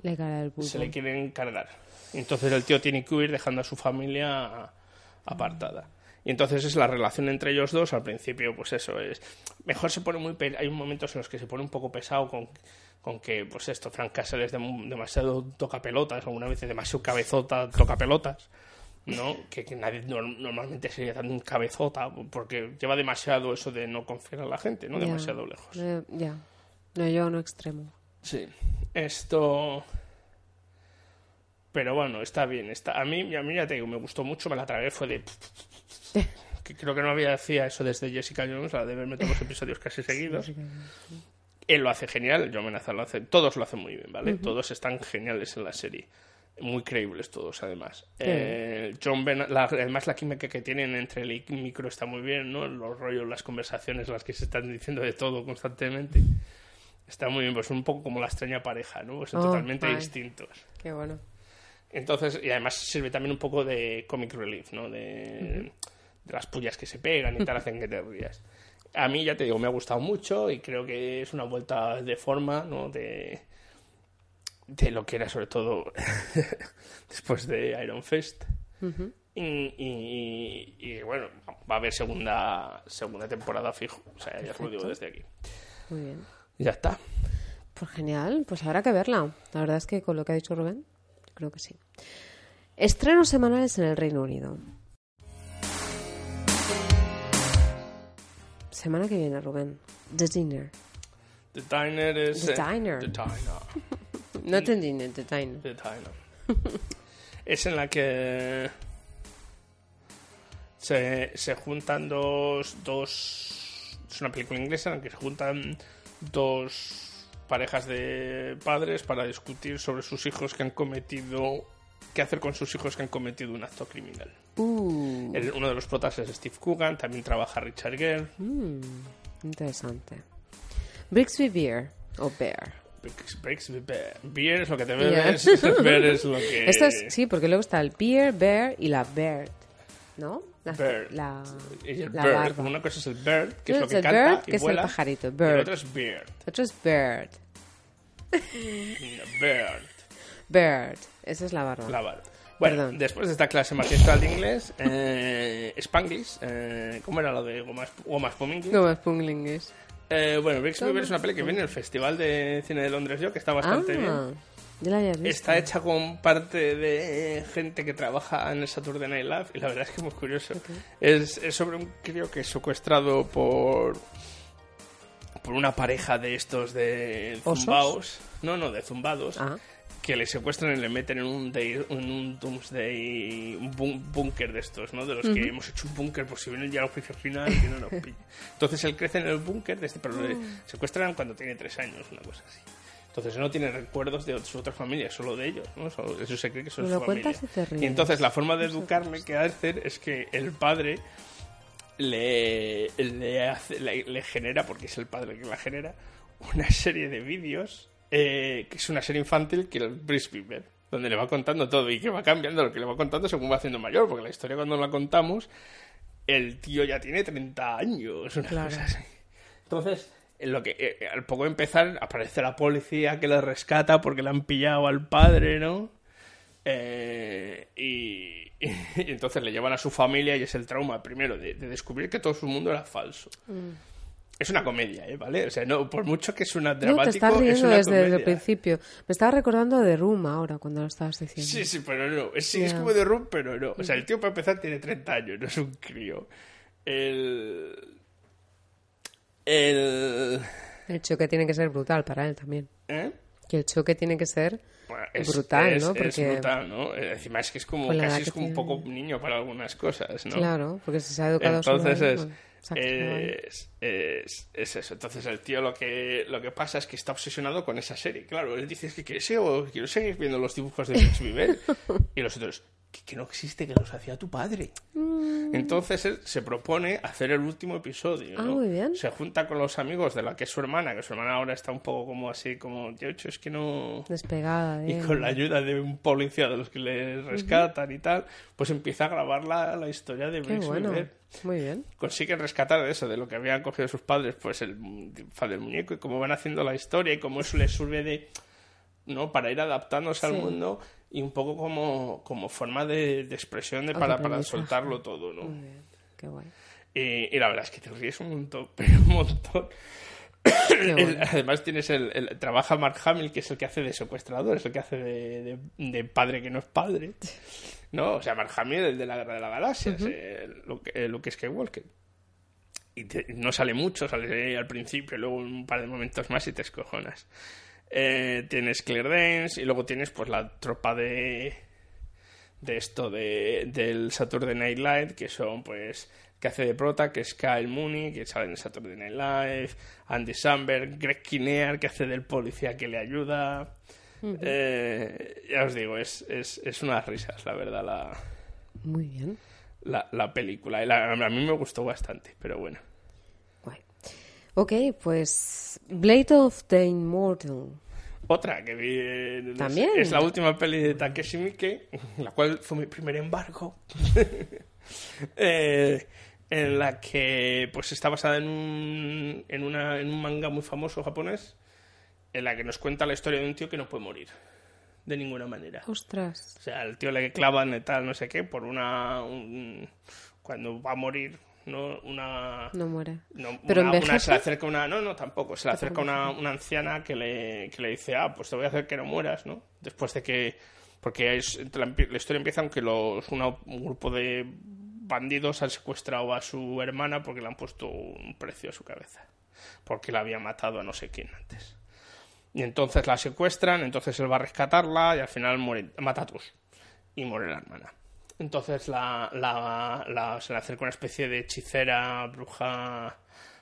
B: Le
A: se le quieren cargar. Entonces el tío tiene que huir dejando a su familia apartada. Y entonces es la relación entre ellos dos. Al principio, pues eso es. Mejor se pone muy. Hay momentos en los que se pone un poco pesado con, con que, pues esto, Frank Castle es dem- demasiado toca pelotas, alguna vez demasiado cabezota toca pelotas. ¿no? Que, que nadie nor- normalmente sería tan cabezota, porque lleva demasiado eso de no confiar a la gente, ¿no? Demasiado lejos.
B: Eh, ya. No, yo no extremo.
A: Sí. Esto. Pero bueno, está bien. Está... A, mí, a mí ya te digo, me gustó mucho, me la tragué, fue de. Que creo que no había hacía eso desde Jessica Jones, la de verme todos los episodios casi seguidos. Él lo hace genial, yo amenaza lo hace. Todos lo hacen muy bien, ¿vale? Todos están geniales en la serie. Muy creíbles todos, además. Eh, John Ben, la- además la química que tienen entre el y micro está muy bien, ¿no? Los rollos, las conversaciones, las que se están diciendo de todo constantemente. Está muy bien, pues un poco como la extraña pareja, ¿no? Pues son
B: Oh,
A: totalmente distintos.
B: Qué bueno.
A: Entonces, y además sirve también un poco de comic relief, ¿no? De, de las pullas que se pegan y tal, hacen que te rías. A mí, ya te digo, me ha gustado mucho y creo que es una vuelta de forma, ¿no? De, de lo que era sobre todo [LAUGHS] después de Iron Fist. Y, y- y, bueno, va a haber segunda, segunda temporada fijo. O sea, ya os lo digo desde aquí.
B: Muy bien.
A: Ya está.
B: Pues genial, pues habrá que verla. La verdad es que con lo que ha dicho Rubén, creo que sí. Estrenos semanales en el Reino Unido. Semana que viene, Rubén. The Dinner.
A: The Diner es... [LAUGHS]
B: The Diner.
A: The Diner.
B: No The Dinner, The Diner.
A: The Diner. es en la que se, se juntan dos, dos, es una película inglesa en la que se juntan dos parejas de padres para discutir sobre sus hijos que han cometido qué hacer con sus hijos que han cometido un acto criminal.
B: Uh,
A: El- uno de los protas es Steve Coogan, también trabaja Richard Gere.
B: mm, interesante. Brixby Beer o Bear.
A: The Bear. Beer es lo que te
B: Yeah.
A: bebes, bear [LAUGHS] es lo que...
B: Esto es, sí, porque luego está el Beer, Bear y la Bird, ¿no? La,
A: Bird.
B: la,
A: Y el
B: la
A: bird.
B: barba.
A: Una cosa es el bird, que es lo que canta
B: bird,
A: y
B: que es el
A: vuela,
B: pajarito,
A: Y el
B: bird.
A: otro es beard.
B: Otro es Bird. [LAUGHS]
A: Bird.
B: Bird. Esa es la barba.
A: La barba. Bueno,
B: Perdón.
A: después de esta clase magistral de inglés, eh, Spanglish, eh, ¿cómo era lo de Goma, Goma Spuming?
B: Como es Punglingis.
A: Eh, bueno, Brixby Bear es una peli que viene en el Festival de Cine de Londres yo, que está bastante
B: ah,
A: bien.
B: Ya la había visto.
A: Está hecha con parte de gente que trabaja en el Saturday Night Live y la verdad es que es muy curioso. Es, es sobre un crío que es secuestrado por por una pareja de estos de zumbaos. No, no, de zumbados.
B: Ah.
A: Que le secuestran y le meten en un, day- en un doomsday, un bún- búnker de estos, ¿no? De los que hemos hecho un búnker por si viene ya el juicio final y no nos. Entonces él crece en el búnker, de este, pero le
B: Oh.
A: secuestran cuando tiene tres años, una cosa así. Entonces no tiene recuerdos de su otra familia, solo de ellos, ¿no? Eso se cree que son su familia.
B: y
A: entonces la forma de educarle que hacer es que el padre le, le, hace- le, le genera, porque es el padre que la genera, una serie de vídeos, eh, que es una serie infantil que el Brisby Bear, donde le va contando todo y que va cambiando lo que le va contando según va haciendo mayor, porque la historia cuando la contamos, el tío ya tiene 30 años, una
B: Claro.
A: cosa así. Entonces, en lo que eh, al poco de empezar aparece la policía que le rescata porque le han pillado al padre, ¿no? Eh, y, [LAUGHS] y entonces le llevan a su familia y es el trauma primero de, de descubrir que todo su mundo era falso.
B: Mm.
A: Es una comedia, ¿eh? ¿Vale? O sea, no, por mucho que suena
B: No, te
A: dramático,
B: estás
A: es
B: riendo
A: una
B: desde, desde el principio. Me estaba recordando de Room ahora cuando lo estabas diciendo.
A: Sí, sí, pero no. Es, sí, es como de Room, pero no. O sea, el tío para empezar tiene 30 años, no es un crío. El... El...
B: El choque tiene que ser brutal para él también.
A: ¿Eh?
B: Que el choque tiene que ser
A: Bueno, es-
B: brutal,
A: es-
B: ¿no?
A: Es
B: Porque,
A: brutal, ¿no? Encima es que es como casi es como un poco niño para algunas cosas, ¿no?
B: Claro, porque si se ha educado
A: Entonces es, es, es, es eso. Entonces el tío lo que, lo que pasa es que está obsesionado con esa serie. Claro, él dice "Es que seguir, quiero seguir viendo los dibujos de Bixby Bear. [LAUGHS] y los otros, que, que no existe, que los hacía tu padre. Entonces él se propone hacer el último episodio.
B: Ah,
A: ¿no?
B: muy bien.
A: Se junta con los amigos de la que es su hermana, que su hermana ahora está un poco como así, como, yo es que no...
B: Despegada de
A: Y con la ayuda de un policía de los que le rescatan y tal, pues empieza a grabar la, la historia de
B: bueno.
A: Bear.
B: Muy bien.
A: Consiguen rescatar de eso, de lo que habían cogido sus padres, pues el fa del muñeco y cómo van haciendo la historia y cómo eso les sirve de, ¿no? Para ir adaptándose al mundo y un poco como, como forma de, de expresión de para, para soltarlo todo, ¿no?
B: Muy bien. Qué guay.
A: Y, y la verdad es que te ríes un montón, [LAUGHS] pero un montón. El-
B: bueno.
A: además tienes el, el- trabaja Mark Hamill que es el que hace de secuestrador es el que hace de, de- de padre que no es padre no o sea Mark Hamill el de la guerra de la galaxia es el- Luke, el Luke Skywalker y te- no sale mucho sale al principio luego un par de momentos más y te escojonas Eh, tienes Claire Danes y luego tienes pues la tropa de de esto de, del Saturday Night Live, que son pues que hace de prota, que es Kyle Mooney, que sale en Saturday Night Live, Andy Samberg, Greg Kinnear, que hace del policía que le ayuda. Eh, ya os digo, es, es, es unas risas, la verdad, la,
B: Muy bien.
A: la, la película. La- a mí me gustó bastante, pero bueno.
B: Ok, pues Blade of the Immortal.
A: Otra que vi
B: También.
A: es la última peli de Takeshi Miike, la cual fue mi primer embargo. [LAUGHS] Eh, en la que pues está basada en un, en, una, en un manga muy famoso japonés, en la que nos cuenta la historia de un tío que no puede morir. De ninguna manera.
B: Ostras.
A: O sea, al tío le clavan y tal, no sé qué, por una... un- cuando va a morir, ¿no? Una...
B: No muere.
A: No,
B: Pero
A: una, una- se le acerca una. No, no, tampoco. Se le acerca una, una anciana que le, que le dice: Ah, pues te voy a hacer que no mueras, ¿no? Después de que. Porque es, la, la historia empieza aunque los, una- un grupo de bandidos han secuestrado a su hermana porque le han puesto un precio a su cabeza. Porque la había matado a no sé quién antes. Y entonces la secuestran, entonces él va a rescatarla y al final muere, mata a todos. Y muere la hermana. Entonces la, la, la- se le acerca una especie de hechicera, bruja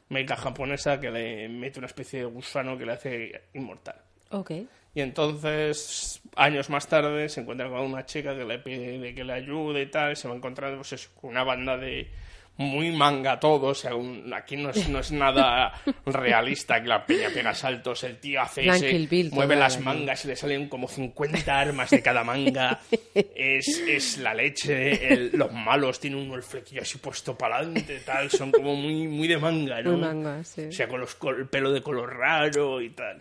A: médica japonesa que le mete una especie de gusano que le hace inmortal.
B: Ok.
A: Y entonces, años más tarde, se encuentra con una chica que le pide que le ayude y tal, y se va a encontrar pues, eso, con una banda de muy manga todo, o sea, un- aquí no es, no es nada realista que la peña pega saltos, el tío hace ese,
B: Bill,
A: mueve las
B: aquí.
A: mangas y le salen como 50 armas de cada manga, es, es la leche, el- los malos tienen uno el flequillo así puesto para adelante, tal, son como muy, muy de manga, ¿no?
B: Muy manga, sí.
A: O sea, con los, con el pelo de color raro y tal.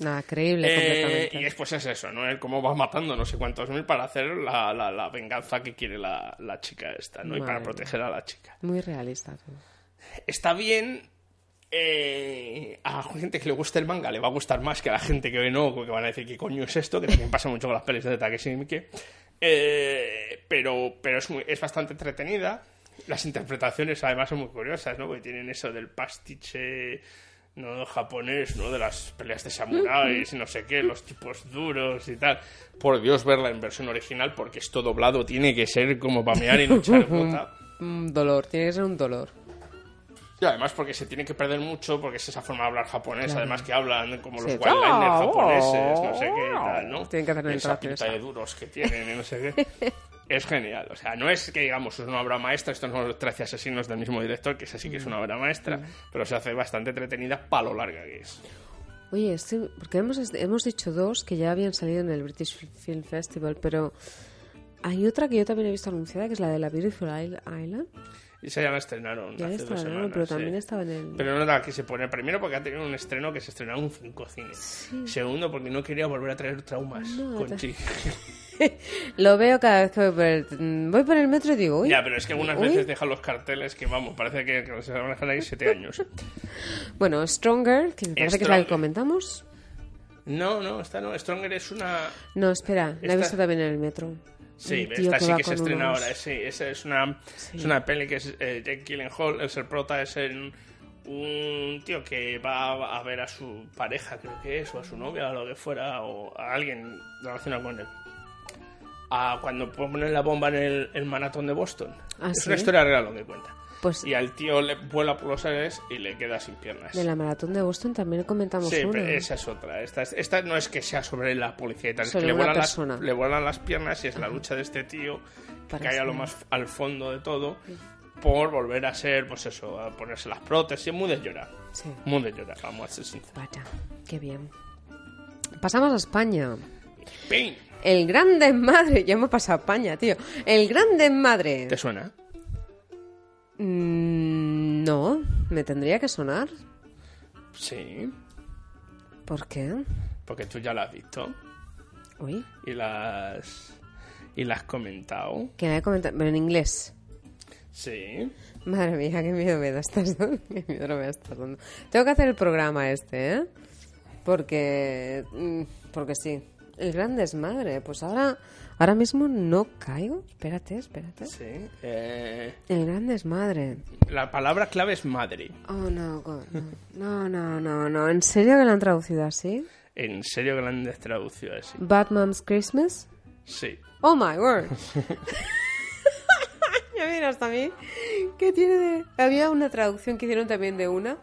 B: Nada, creíble
A: Eh,
B: completamente.
A: y después es eso, ¿no? El cómo va matando no sé cuántos mil para hacer la, la, la venganza que quiere la, la chica esta, ¿no? Y para proteger a la chica.
B: Muy realista. todo.
A: Está bien. eh, a gente que le guste el manga le va a gustar más que a la gente que ve no, que van a decir qué coño es esto, que también pasa mucho con las pelis de Takeshi Miike. Eh, pero pero es, muy- es bastante entretenida. Las interpretaciones además son muy curiosas, ¿no? Porque tienen eso del pastiche no japonés, ¿no? De las peleas de samuráis y no sé qué, los tipos duros y tal. Por Dios, verla en versión original porque esto doblado tiene que ser como pamear y no echar [LAUGHS] gota.
B: Un dolor, tiene que ser un dolor.
A: Y además porque se tiene que perder mucho porque es esa forma de hablar japonés,
B: Claro.
A: además que hablan como los
B: Sí.
A: japoneses, no sé qué y tal, ¿no?
B: Tienen que hacer
A: Y esa pinta de duros que tienen y no sé qué. [LAUGHS] Es genial, o sea, no es que digamos es una obra maestra, estos son los 13 asesinos del mismo director, que esa sí que es una obra maestra, pero se hace bastante entretenida para lo larga que es.
B: Oye, este, porque hemos, hemos dicho dos que ya habían salido en el British Film Festival, pero hay otra que yo también he visto anunciada, que es la de la Beautiful Island.
A: Y se ya la estrenaron
B: Ya la
A: hace dos
B: estrenaron,
A: semanas.
B: pero
A: sí.
B: también estaba en el...
A: Pero no la que se pone primero porque ha tenido un estreno que se estrenaron en cinco cines. Segundo porque no quería volver a traer traumas
B: No,
A: con Chi. [LAUGHS]
B: Lo veo cada vez que voy por el, voy por el metro y digo, uy.
A: Ya, pero es que algunas
B: uy.
A: veces dejan los carteles que, vamos, parece que, que se van a dejar ahí siete [LAUGHS] años.
B: Bueno, Stronger, que me parece que es la que comentamos.
A: No, no, esta no. Stronger es una...
B: No, espera, la he visto también en el metro.
A: Sí, esta sí que se estrena
B: unos-
A: ahora. Sí, esa es una, es una peli que es eh, Jake Gyllenhaal. Es el prota, es el- un tío que va a ver a su pareja, creo que es, o a su novia, o lo que fuera, o a alguien relacionado con él. A cuando ponen la bomba en el, el maratón de Boston.
B: ¿Ah,
A: es
B: sí?
A: una historia real lo que cuenta.
B: Pues
A: Y al tío le vuela por los aires y le queda sin piernas.
B: de la maratón de Boston también comentamos
A: Sí,
B: una.
A: pero esa es otra. Esta, es- esta no es que sea sobre la policía y tal, es que le vuelan, las, le vuelan las piernas y es la lucha de este tío que cae a lo más al fondo de todo por volver a ser, pues eso, a ponerse las prótesis. Muy de llorar.
B: Sí.
A: Muy de llorar, vamos a ser.
B: Vaya, qué bien. Pasamos a España. El gran desmadre, [LAUGHS] ya hemos pasado a España, tío. El gran desmadre.
A: ¿Te suena?
B: Mm, no, me tendría que sonar.
A: Sí,
B: ¿Por qué?
A: porque tú ya la has visto
B: Uy,
A: y las y la has comentado.
B: que me he comentado, pero en inglés.
A: Sí.
B: Madre mía, qué miedo me da estás dando. [LAUGHS] Qué miedo me estás dando. Tengo que hacer el programa este, ¿eh? Porque, mm, porque sí. El gran desmadre. Pues ahora, ahora mismo no caigo. Espérate, espérate.
A: Sí. Eh,
B: El gran desmadre.
A: la palabra clave es madre.
B: Oh, no, God, no. No, no, no, no. ¿En serio que la han traducido así?
A: En serio que la han traducido así.
B: Batman's Christmas.
A: Sí.
B: Oh my word. [LAUGHS] ya mira hasta mí. ¿Qué tiene de.? Había una traducción que hicieron también de una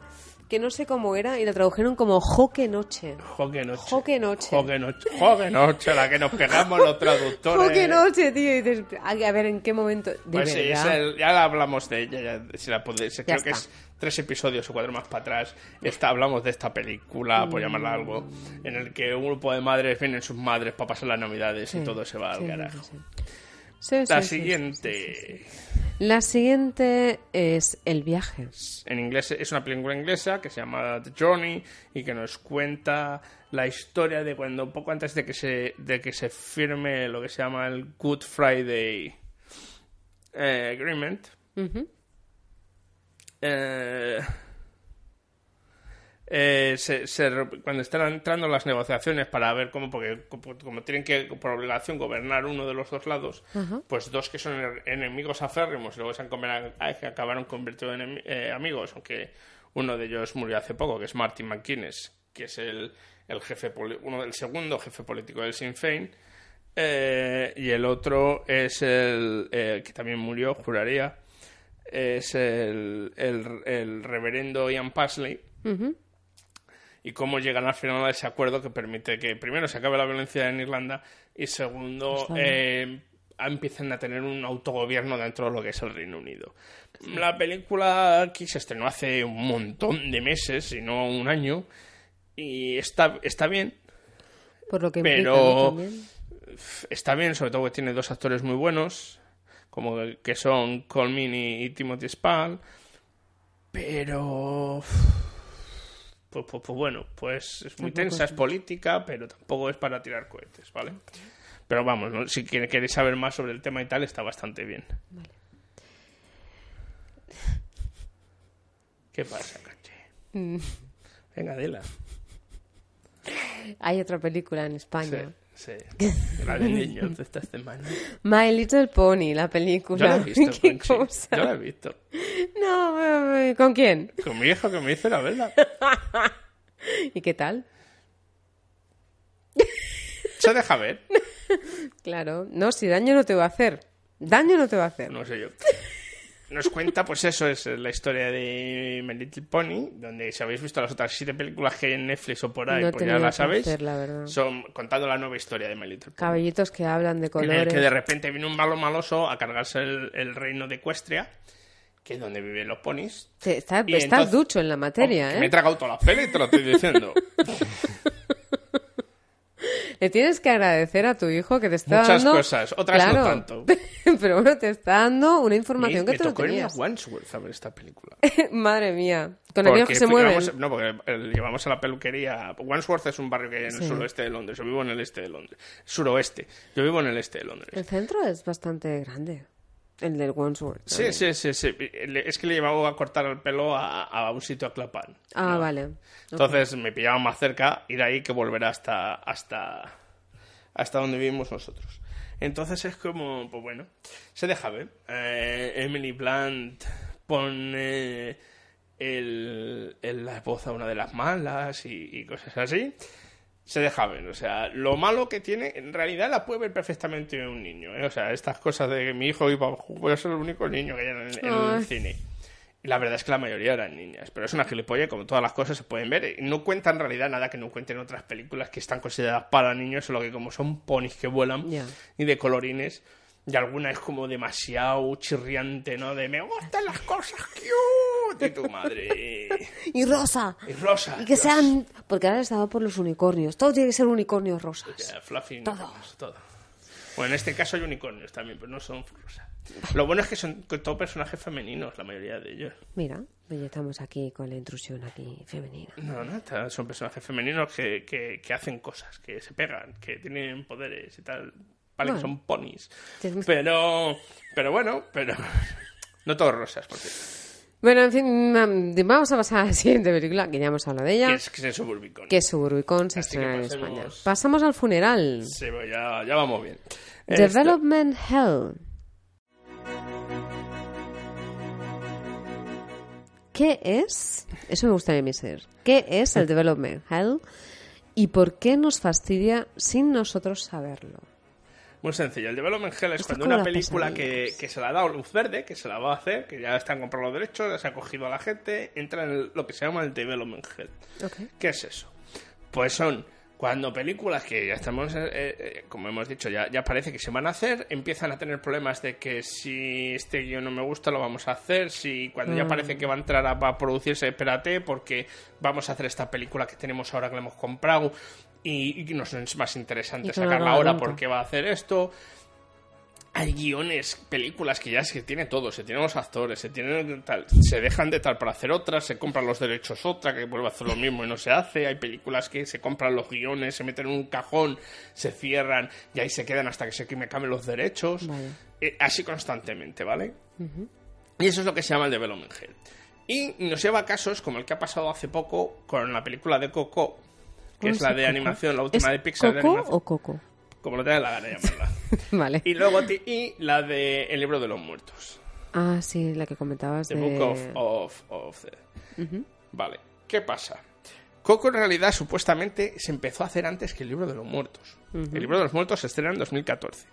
B: que no sé cómo era y la tradujeron como Joque Noche.
A: Joque noche.
B: Joque Noche.
A: Joque noche. Joque noche, la que nos pegamos los traductores.
B: Joque Noche, tío. Y dices, a ver, ¿en qué momento? De
A: Pues sí, ya la hablamos de ella, ya, si la podéis, creo que
B: está.
A: es tres episodios o cuatro más para atrás. Esta, hablamos de esta película, por llamarla algo, en el que un grupo de madres vienen sus madres para pasar las navidades
B: Sí,
A: y todo se va al
B: sí,
A: carajo.
B: sí, Sí,
A: La
B: sí, sí,
A: siguiente.
B: La siguiente es El viaje.
A: En inglés es una película inglesa que se llama The Journey y que nos cuenta la historia de cuando poco antes de que se de que se firme lo que se llama el Good Friday eh, Agreement eh, eh, se- se cuando están entrando las negociaciones para ver cómo, porque como, como tienen que por obligación gobernar uno de los dos lados, pues dos que son en- enemigos aférrimos y luego se han que acabaron convirtiendo en eh, amigos, aunque uno de ellos murió hace poco, que es Martin McGuinness, que es el, el jefe uno del segundo jefe político del Sinn Féin, eh, y el otro es el eh, que también murió, juraría, es el, el, el reverendo Ian Pasley. Y cómo llegan al final a ese acuerdo que permite que primero se acabe la violencia en Irlanda y segundo eh, empiecen a tener un autogobierno dentro de lo que es el Reino Unido. La película aquí se estrenó hace un montón de meses, si no un año, y está, está bien,
B: Por lo que
A: pero está bien, sobre todo que tiene dos actores muy buenos, como que son Colmin y, y Timothy Spall, pero pues, pues- pues bueno, pues es muy
B: Tampoco
A: tensa,
B: es
A: es política, pero tampoco es para tirar cohetes, ¿vale? Pero vamos, ¿no? si queréis saber más sobre el tema y tal, está bastante bien. ¿Qué pasa, Caché?
B: Mm.
A: Venga, dila.
B: Hay otra película en España.
A: Sí, sí. [LAUGHS] La de niños de esta semana.
B: My Little Pony, la película.
A: Yo la he visto, [LAUGHS]
B: ¿Qué cosa?
A: Yo la he visto.
B: No, eh, ¿con quién?
A: Con mi hijo que me hizo la verdad. [LAUGHS]
B: ¿Y qué tal?
A: Se deja ver.
B: Claro. No, si daño no te va a hacer. Daño no te va a hacer.
A: No sé yo. Nos cuenta, pues eso es la historia de My Little Pony, donde si habéis visto las otras siete películas que hay en Netflix o por ahí,
B: No
A: pues ya las sabéis.
B: placer, la.
A: Son contando la nueva historia de My Little Pony.
B: Cabellitos que hablan de
A: En el
B: colores.
A: que de repente viene un malo maloso a cargarse el, el reino de Equestria, que es donde viven los ponis.
B: Te- está- estás
A: entonces-
B: ducho en la materia,
A: Que
B: ¿eh?
A: Me he tragado todas las pelis te lo estoy diciendo. [LAUGHS]
B: Le tienes que agradecer a tu hijo que te está
A: Muchas
B: dando...
A: cosas, otras no
B: Claro.
A: tanto. [LAUGHS]
B: Pero bueno, te está dando una información
A: me,
B: que tú no.
A: Wandsworth a ver esta película. [LAUGHS]
B: Madre mía. Con
A: Porque
B: que se mueven.
A: llevamos- no, porque llevamos a la peluquería. Wandsworth es un barrio que hay en el suroeste de Londres. Yo vivo en el este de Londres. Suroeste. Yo vivo en el este de Londres.
B: El centro es bastante grande. El del Wandsworth.
A: Sí, sí, sí, sí. Es que le llevaba a cortar el pelo a, a un sitio a Clapan.
B: Ah, vale.
A: Entonces me pillaba más cerca ir ahí que volver hasta, hasta, hasta donde vivimos nosotros. Entonces es como, pues bueno, se deja ver. Eh, Emily Blunt pone el, el- la voz a una de las malas y, y cosas así. Se deja ver, o sea, lo malo que tiene, en realidad la puede ver perfectamente un niño, ¿eh? O sea, estas cosas de que mi hijo iba, voy a ser el único niño que hay en el, en el
B: Ay.
A: cine. La verdad es que la mayoría eran niñas, pero es una gilipollas y como todas las cosas se pueden ver. No cuenta en realidad nada que no cuenten otras películas que están consideradas para niños, solo que como son ponis que vuelan y de colorines, y alguna es como demasiado chirriante, ¿no? De me gustan las cosas cute y tu madre.
B: Y rosa.
A: Y rosa.
B: Y que
A: Dios.
B: sean... Porque ahora he estado por los unicornios. Todo tiene que ser unicornios rosas.
A: Ya, fluffy Todo. Bueno, en este caso hay unicornios también, pero no son rosas. Lo bueno es que son todos personajes femeninos, la mayoría de ellos.
B: Mira, ya estamos aquí con la intrusión aquí femenina.
A: No, no, son personajes femeninos que, que, que hacen cosas, que se pegan, que tienen poderes y tal. Vale, que
B: Bueno.
A: son ponis. Pero, pero bueno, pero [LAUGHS] no todos rosas, porque
B: Bueno, en fin, mam, vamos a pasar a la siguiente película, que ya hemos hablado de ella.
A: que es, que es Suburbicon.
B: Que es Suburbicon, se
A: Así que
B: estrena en España. Pasamos al funeral.
A: Sí, ya, ya vamos bien. Este-
B: Development Hell. ¿Qué es? Eso me gustaría a mí saber. ¿Qué es el [LAUGHS] Development Hell? ¿Y por qué nos fastidia sin nosotros saberlo?
A: Muy sencillo. El Development Hell es
B: Esto
A: cuando una película que, que se le ha dado luz verde, que se la va a hacer, que ya están comprando los derechos, ya se ha cogido a la gente, entra en el- lo que se llama el Development Hell. ¿Qué es eso? Pues son cuando películas que ya estamos, eh, eh, como hemos dicho, ya, ya parece que se van a hacer, empiezan a tener problemas de que si este guion no me gusta lo vamos a hacer, si cuando ya
B: Mm.
A: parece que va a entrar a, va a producirse, espérate, porque vamos a hacer esta película que tenemos ahora que la hemos comprado y, y nos es más interesante sacarla ahora porque va a hacer esto. Hay guiones, películas que ya se tiene todo, se tienen los actores, se tienen tal, se dejan de tal para hacer otras, se compran los derechos otra, que vuelve a hacer lo mismo y no se hace, hay películas que se compran los guiones, se meten en un cajón, se cierran y ahí se quedan hasta que se me cambien los derechos,
B: Vale.
A: Eh, así constantemente, ¿vale? Y eso es lo que se llama el development hell. Y nos lleva a casos como el que ha pasado hace poco con la película de Coco, que
B: ¿Cómo
A: es la de
B: Coco?
A: animación, la última
B: ¿Es
A: de Pixar de
B: ¿Coco
A: animación.
B: o Coco?
A: Como lo tenga la gana de llamarla. [LAUGHS]
B: Vale.
A: Y luego y la de El libro de los muertos.
B: Ah, sí, la que comentabas
A: The
B: de...
A: Book of, of, of the-. Vale, ¿qué pasa? Coco en realidad supuestamente se empezó a hacer antes que el libro de los muertos. El libro de los muertos se estrena en 2014.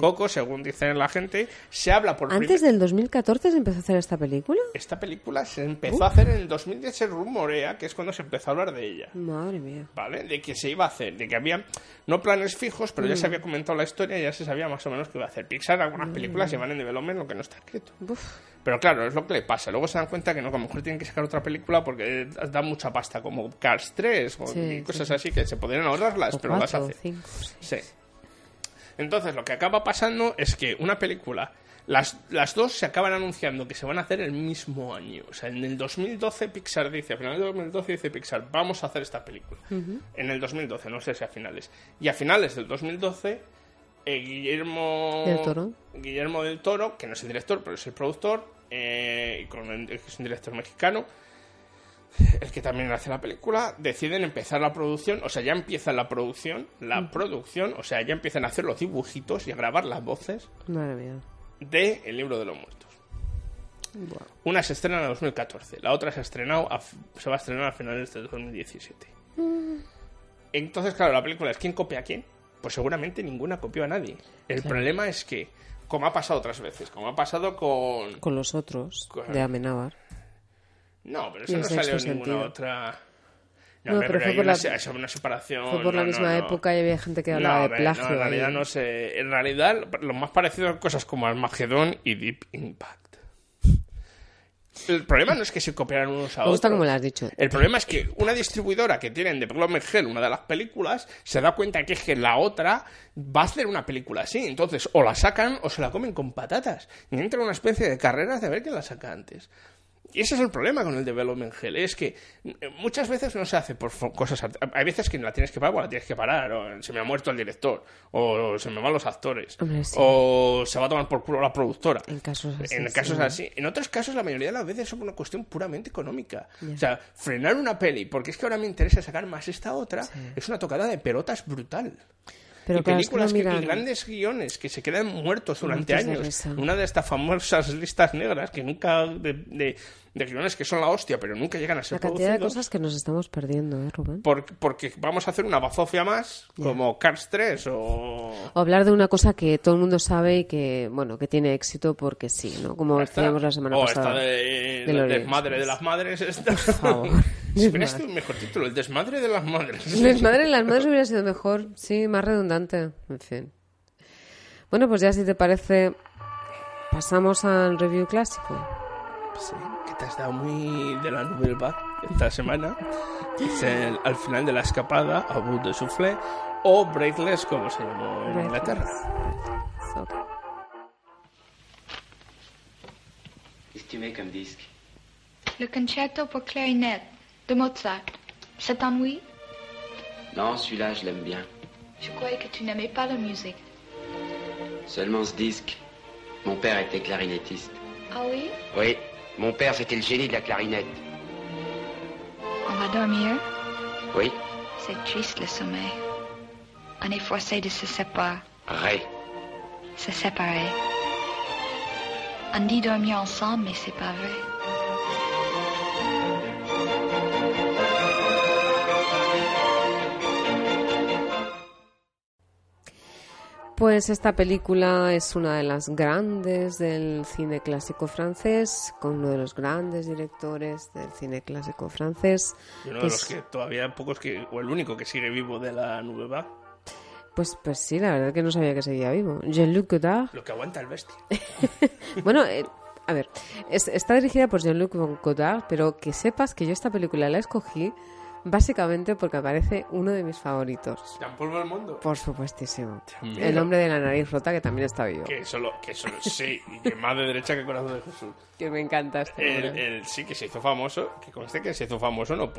A: Coco, según dicen la gente, se habla por
B: Antes
A: primer-
B: del 2014 se empezó a hacer esta película.
A: Esta película se empezó a hacer en el 2010, se rumorea que es cuando se empezó a hablar de ella.
B: Madre mía.
A: ¿Vale? De que se iba a hacer, de que había no planes fijos, pero ya
B: Mm.
A: se había comentado la historia y ya se sabía más o menos qué iba a hacer. Pixar, algunas
B: Mm.
A: películas llevan en development lo que no está escrito. Pero claro, es lo que le pasa. Luego se dan cuenta que no, que a lo mejor tienen que sacar otra película porque da mucha pasta, como Cars 3 o
B: Sí,
A: y cosas
B: sí.
A: así que se podrían ahorrarlas,
B: O
A: pero las
B: cuatro, o
A: hace.
B: cinco,
A: Sí. Entonces, lo que acaba pasando es que una película, las, las dos se acaban anunciando que se van a hacer el mismo año. O sea, en el 2012 Pixar dice, a finales de 2012 dice Pixar, vamos a hacer esta película. En el 2012, no sé si a finales. Y a finales del 2012, eh, Guillermo
B: Del Toro.
A: Guillermo del Toro, que no es el director, pero es el productor, eh, y con el- es un director mexicano, el que también hace la película, deciden empezar la producción, o sea, ya empieza la producción, la producción, o sea, ya empiezan a hacer los dibujitos y a grabar las voces
B: Madre mía.
A: de El libro de los muertos. Una se estrena en 2014, la otra se ha estrenado a se va a estrenar a finales de 2017. Entonces, claro, la película es ¿quién copia a quién? Pues seguramente ninguna copió a nadie. El
B: Claro.
A: problema es que, como ha pasado otras veces, como ha pasado con...
B: Con los otros,
A: Con-
B: de Amenábar.
A: No, pero eso no salió en ninguna
B: sentido.
A: otra...
B: No,
A: hombre,
B: pero fue por
A: una,
B: la-
A: una separación...
B: Fue por la
A: no,
B: misma
A: no, no.
B: época y había gente que hablaba
A: No,
B: de plagio.
A: no, en realidad
B: ahí.
A: no sé. En realidad, lo más parecido a cosas como Armageddon y Deep Impact. El problema no es que se copiaran unos a
B: Me gusta
A: otros.
B: como lo has dicho.
A: El problema es que una distribuidora que tiene en Development Hell una de las películas se da cuenta que es que la otra va a hacer una película así. Entonces, o la sacan o se la comen con patatas. Y entra una especie de carreras de ver quién la saca antes. Y ese es el problema con el Development Hell. Es que eh, muchas veces no se hace por cosas... Hay veces que la tienes que parar o la tienes que parar. O se me ha muerto el director. O se me van los actores.
B: Hombre, sí.
A: O se va a tomar por culo la productora.
B: En casos así.
A: En casos
B: sí.
A: así. En otros casos, la mayoría de las veces es una cuestión puramente económica. O sea, frenar una peli, porque es que ahora me interesa sacar más esta otra, es una tocada de pelotas brutal.
B: Pero
A: y
B: claro, es que
A: películas
B: no
A: que, y grandes guiones que se quedan muertos durante
B: Muertos de
A: años. Una de estas famosas listas negras que nunca. de, de, de guiones que son la hostia, pero nunca llegan a ser
B: La cantidad de
A: producidos.
B: cosas que nos estamos perdiendo, ¿eh, Rubén?
A: por- porque vamos a hacer una bazofia más,
B: Ya.
A: como Cars 3 o.
B: O hablar de una cosa que todo el mundo sabe y que, bueno, que tiene éxito porque sí, ¿no? Como
A: Esta-
B: decíamos la semana
A: o
B: pasada.
A: esta de,
B: Orient
A: desmadre de las madres. Esta.
B: favor. [LAUGHS]
A: Sido un mejor título, el desmadre de las madres.
B: Desmadre en las madres hubiera sido mejor, sí, más redundante, en fin. Bueno, pues ya si te parece, pasamos al review clásico.
A: Sí, que te has dado muy de la Nouvelle Vague esta semana. Es el- al final de la escapada, a bout de soufflé, o Breathless, como se llamó en Inglaterra.
B: Ok.
L: Qu'est-ce que tu mets comme disque
H: Le concerto pour clarinette de Mozart. Ça t'ennuie?
L: Non, celui-là, je l'aime bien.
H: Je croyais que tu n'aimais pas la musique.
L: Seulement ce disque. Mon père était clarinettiste.
H: Ah oui?
L: Oui, mon père, c'était le génie de la clarinette.
H: On va dormir?
L: Oui,
H: C'est triste le sommeil. On est forcé de se séparer.
L: Ré.
H: Se séparer. On dit dormir ensemble, mais c'est pas vrai.
B: Pues esta película es una de las grandes del cine clásico francés, con uno de los grandes directores del cine clásico francés.
A: Y uno de los
B: es-
A: que todavía pocos que, o el único que sigue vivo de la Nouvelle Vague,
B: Pues, pues sí, la verdad que no sabía que seguía vivo. Jean-Luc Godard.
A: lo que aguanta el bestia. [LAUGHS]
B: Bueno, eh, a ver, es- está dirigida por Jean-Luc Godard, pero que sepas que yo esta película la escogí básicamente porque me parece uno de mis favoritos.
A: ¿Tan polvo el mundo?
B: Por supuestísimo.
A: mío.
B: El hombre de la nariz rota que también está vivo.
A: Que solo, que solo, sí, y que más de derecha que corazón de Jesús.
B: Que me encanta este
A: El, el- sí, que se hizo famoso, que conste que se hizo famoso, no,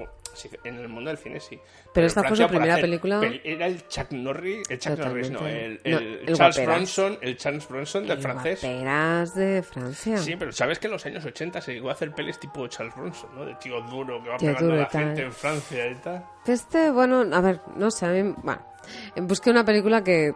A: en el mundo del cine sí.
B: Pero
A: en
B: esta fue su primera película.
A: peli- Era el Chuck Norris, el Chuck Norris, no,
B: Totalmente.
A: el,
B: No,
A: el
B: el
A: Charles
B: guaperas.
A: Bronson, el Charles Bronson del
B: El
A: francés.
B: de Francia.
A: Sí, pero sabes que en los años 80 se llegó a hacer pelis tipo Charles Bronson, ¿no? De tío duro que va
B: Tío
A: pegando
B: duro
A: a la
B: tal.
A: gente en Francia tal.
B: Este, bueno, a ver, no sé, a mí, bueno, busqué una película que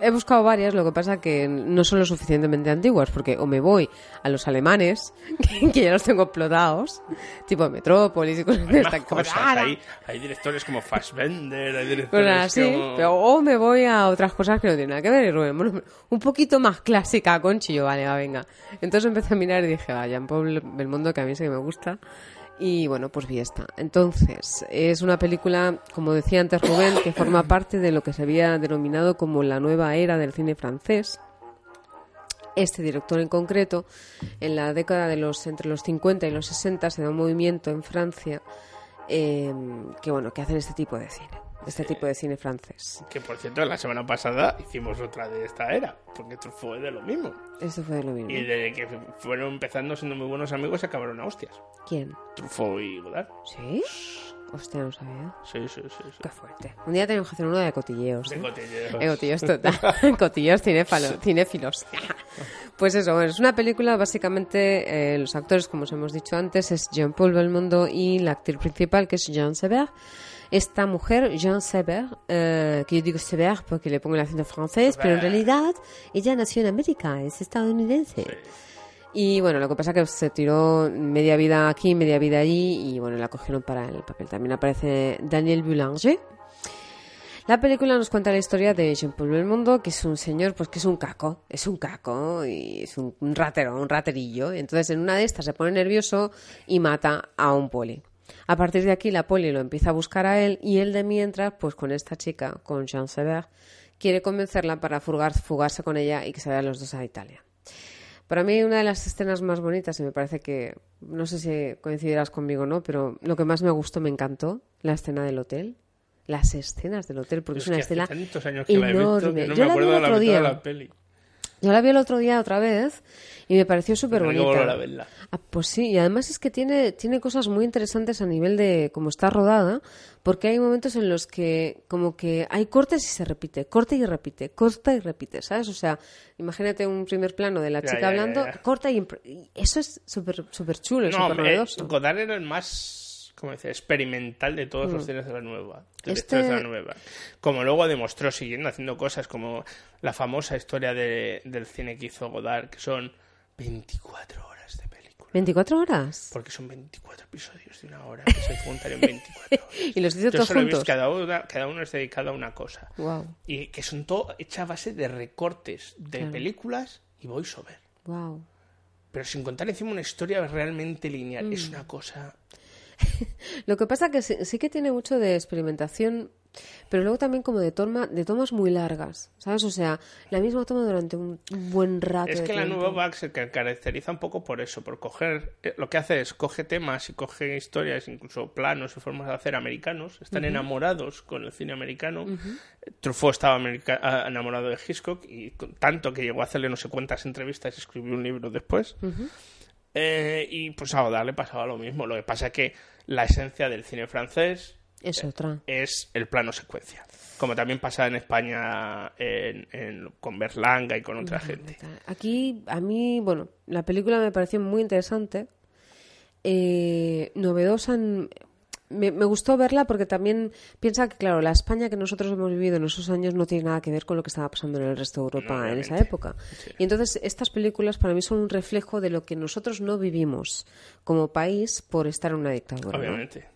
B: he buscado varias, lo que pasa que no son lo suficientemente antiguas, porque o me voy a los alemanes, [LAUGHS] que, que ya los tengo explotados, tipo Metrópolis y cosas de esta
A: cosas, hay, hay directores como Fassbender, hay directores
B: así,
A: como...
B: pero o me voy a otras cosas que no tienen nada que ver. Y Rubén, bueno, un poquito más clásica, Conchi, yo, vale, va, venga. Entonces empecé a mirar y dije, vaya, en Paul Belmondo, que a mí sí que me gusta. Y bueno, pues vi esta. Entonces, es una película, como decía antes Rubén, que forma [COUGHS] parte de lo que se había denominado como la nueva era del cine francés. Este director en concreto, en la década de los entre los 50 y los 60 se da un movimiento en Francia eh, que bueno, que hacen este tipo de cine, este tipo de cine francés.
A: Que por cierto, la semana pasada hicimos otra de esta era, porque Truffaut es de lo mismo.
B: Esto fue de lo mismo.
A: Y de que fueron empezando siendo muy buenos amigos acabaron a hostias.
B: ¿Quién?
A: Truffaut y Godard.
B: ¿Sí? Hostia, no sabía.
A: Sí, sí, sí. sí.
B: Qué fuerte. Un día tenemos que hacer uno de cotilleos.
A: De
B: ¿eh?
A: cotilleos.
B: De cotilleos total. [LAUGHS] cotilleos cinéfilos. [LAUGHS] Pues eso, bueno, es una película, básicamente, eh, los actores, como os hemos dicho antes, es Jean-Paul Belmondo y la actriz principal, que es Jean Sever. Esta mujer, Jean Sever, eh, que yo digo Sever porque le pongo el acento francés, pero en realidad ella nació en América, es estadounidense. Y bueno, lo que pasa es que se tiró media vida aquí, media vida allí, y bueno, la cogieron para el papel. También aparece Daniel Boulanger. La película nos cuenta la historia de Jean-Paul Belmondo, que es un señor, pues que es un caco, es un caco y es un, un ratero, un raterillo. Entonces en una de estas se pone nervioso y mata a un poli. A partir de aquí la poli lo empieza a buscar a él y él de mientras, pues con esta chica, con Jean Sever, quiere convencerla para fugar- fugarse con ella y que se vayan los dos a Italia. Para mí una de las escenas más bonitas, y me parece que, no sé si coincidirás conmigo o no, pero lo que más me gustó, me encantó, la escena del hotel. Las escenas del hotel, porque
A: Es
B: es una
A: que
B: escena
A: años que la he visto
B: enorme.
A: que no
B: Yo
A: me
B: la vi el otro día.
A: la peli.
B: Yo la vi el otro día otra vez y me pareció súper bonita.
A: a verla.
B: Ah, pues sí, y además es que tiene, tiene cosas muy interesantes a nivel de cómo está rodada, porque hay momentos en los que como que hay cortes y se repite, corta y repite, corta y repite, ¿sabes? O sea, imagínate un primer plano de la
A: Ya,
B: chica
A: ya,
B: hablando,
A: ya.
B: corta y, eso es súper súper chulo,
A: No,
B: súper novedoso.
A: Godard era el más, como dice, experimental de todos los
B: Mm.
A: cines de la nueva.
B: Este-
A: de la nueva. Como luego demostró siguiendo haciendo cosas como la famosa historia de- del cine que hizo Godard, que son 24 horas de película.
B: 24 horas.
A: Porque son 24 episodios de una hora que se juntan en 24 [LAUGHS] horas.
B: y los hizo todos juntos.
A: cada, una, cada uno es dedicado a una cosa.
B: Wow.
A: Y que son todo hecha a base de recortes de
B: Claro.
A: películas y voiceover.
B: Wow.
A: Pero sin contar encima una historia realmente lineal.
B: Mm.
A: Es una cosa... [LAUGHS]
B: Lo que pasa que sí, sí que tiene mucho de experimentación, pero luego también como de toma, de tomas muy largas, ¿sabes? O sea, la misma toma durante un buen rato.
A: Es
B: de
A: que la nueva Back se ca- caracteriza un poco por eso, por coger... eh, Lo que hace es coge temas y coge historias, incluso planos y formas de hacer americanos. Están enamorados con el cine americano.
B: Ujú.
A: Truffaut estaba america- ah, enamorado de Hitchcock y tanto que llegó a hacerle no sé cuántas entrevistas y escribió un libro después. Eh, y pues a Godard le pasaba lo mismo. Lo que pasa es que la esencia del cine francés
B: Es otra.
A: es el plano secuencia. Como también pasa en España en- en- con Berlanga y con otra gente.
B: Aquí, a mí, bueno, la película me pareció muy interesante, eh, novedosa. en- me, me gustó verla porque también piensa que, claro, la España que nosotros hemos vivido en esos años no tiene nada que ver con lo que estaba pasando en el resto de Europa en esa época. Y entonces estas películas para mí son un reflejo de lo que nosotros no vivimos como país por estar en una dictadura.
A: Obviamente.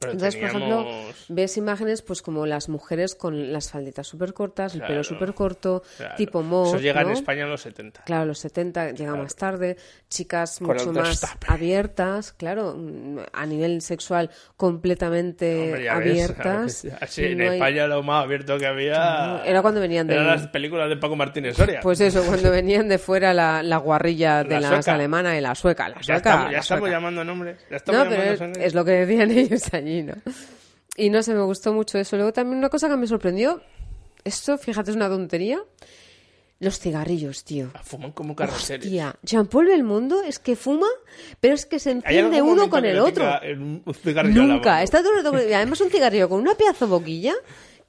A: Pero
B: Entonces, por ejemplo,
A: teníamos-
B: ves imágenes pues como las mujeres con las falditas súper cortas, el pelo
A: Claro,
B: súper corto,
A: claro.
B: tipo mod,
A: Eso llega en
B: ¿no?
A: España en los 70.
B: Claro, los 70 llega más tarde, chicas
A: Con
B: mucho más
A: destape.
B: abiertas, claro, a nivel sexual completamente
A: Hombre, ya ves,
B: abiertas.
A: Así, en
B: No hay-
A: España lo más abierto que había
B: Claro, era cuando venían de-
A: eran las películas de Paco Martínez Soria.
B: Pues eso, cuando [LAUGHS] venían de fuera la, la guarrilla de
A: La
B: las
A: sueca.
B: alemanas y la sueca, la
A: ya
B: sueca,
A: estamos, ya
B: la
A: estamos
B: sueca.
A: llamando nombres. Ya estamos
B: No, pero es, es lo que decían [LAUGHS] ellos allí, ¿no? Y no sé, me gustó mucho eso. Luego también una cosa que me sorprendió, esto, fíjate, es una tontería, los cigarrillos, tío.
A: Fuman como carroceros.
B: Hostia, Jean-Paul Belmondo es que fuma, pero es que se
A: ¿Hay
B: enciende uno con el otro.
A: un cigarrillo
B: Nunca. Está todo el rato además un cigarrillo con una pedazo boquilla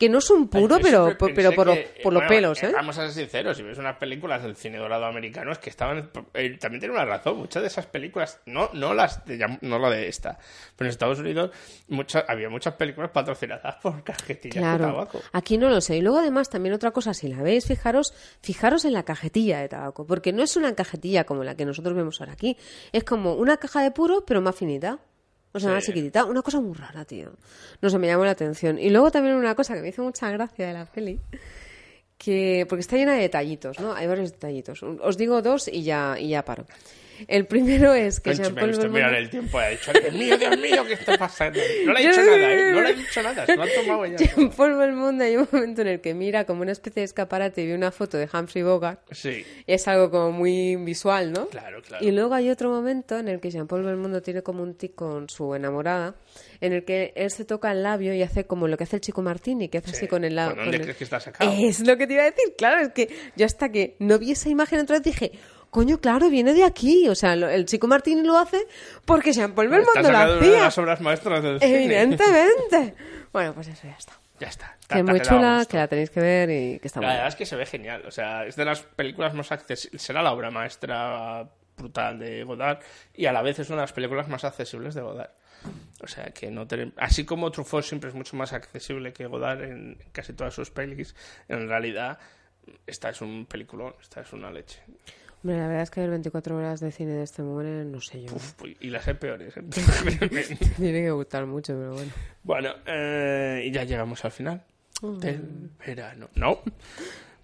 B: que no es un puro, pero, pero por, los-
A: que,
B: por los
A: bueno,
B: pelos,
A: eh,
B: ¿eh?
A: Vamos a ser sinceros, si ves unas películas del cine dorado americano, es que estaban. eh, también tiene una razón, muchas de esas películas, no, no las de, no la de esta, pero en Estados Unidos muchas, había muchas películas patrocinadas por cajetillas de tabaco.
B: aquí no lo sé. Y luego además también otra cosa, si la veis, fijaros, fijaros en la cajetilla de tabaco, porque no es una cajetilla como la que nosotros vemos ahora aquí, es como una caja de puro, pero más finita. O sea,
A: Sí.
B: más chiquitita, una cosa muy rara, tío. No sé, me llamó la atención. Y luego también una cosa que me hizo mucha gracia de la peli, que porque está llena de detallitos, ¿no? Hay varios detallitos. Os digo dos y ya, y ya paro. El primero es que
A: Conchi, ha
B: Jean-Paul Belmondo-
A: mirar el tiempo ha dicho, Dios mío, Dios mío, ¿qué está pasando? No le he [LAUGHS]
B: Yo
A: dicho nada, ¿eh? No le he dicho nada, se lo ha tomado ella.
B: Jean-Paul Belmondo hay un momento en el que mira como una especie de escaparate y ve una foto de Humphrey Bogart.
A: Sí,
B: Y es algo como muy visual, ¿no?
A: claro, claro.
B: Y luego hay otro momento en el que Jean-Paul Belmondo tiene como un tic con su enamorada, en el que él se toca el labio y hace como lo que hace el chico Martini, que hace así con el labio.
A: ¿Por dónde crees que está sacado?
B: Es lo que te iba a decir, claro, es que yo hasta que no vi esa imagen otra vez dije, coño, claro, viene de aquí. O sea, lo- el chico Martini lo hace porque Jean-Paul
A: Está
B: Belmondo lo
A: de una de
B: hacía.
A: las obras maestras del cine.
B: Evidentemente. bueno, pues eso ya está.
A: Ya está.
B: Que es
A: Te-
B: muy
A: te
B: chula, que la tenéis que ver y que está
A: La verdad es que se ve genial. O sea, es de las películas más accesibles. Será la obra maestra brutal de Godard y a la vez es una de las películas más accesibles de Godard. O sea, que no tenem- Así como Truffaut siempre es mucho más accesible que Godard en casi todas sus pelis, en realidad esta es un peliculón, esta es una leche.
B: Hombre, la verdad es que ver 24 horas de cine de este muere, no sé yo.
A: Uf, y las hay peores. ¿eh? [LAUGHS] [LAUGHS]
B: Tiene que gustar mucho, pero bueno.
A: bueno, eh, y ya llegamos al final del verano. ¿No?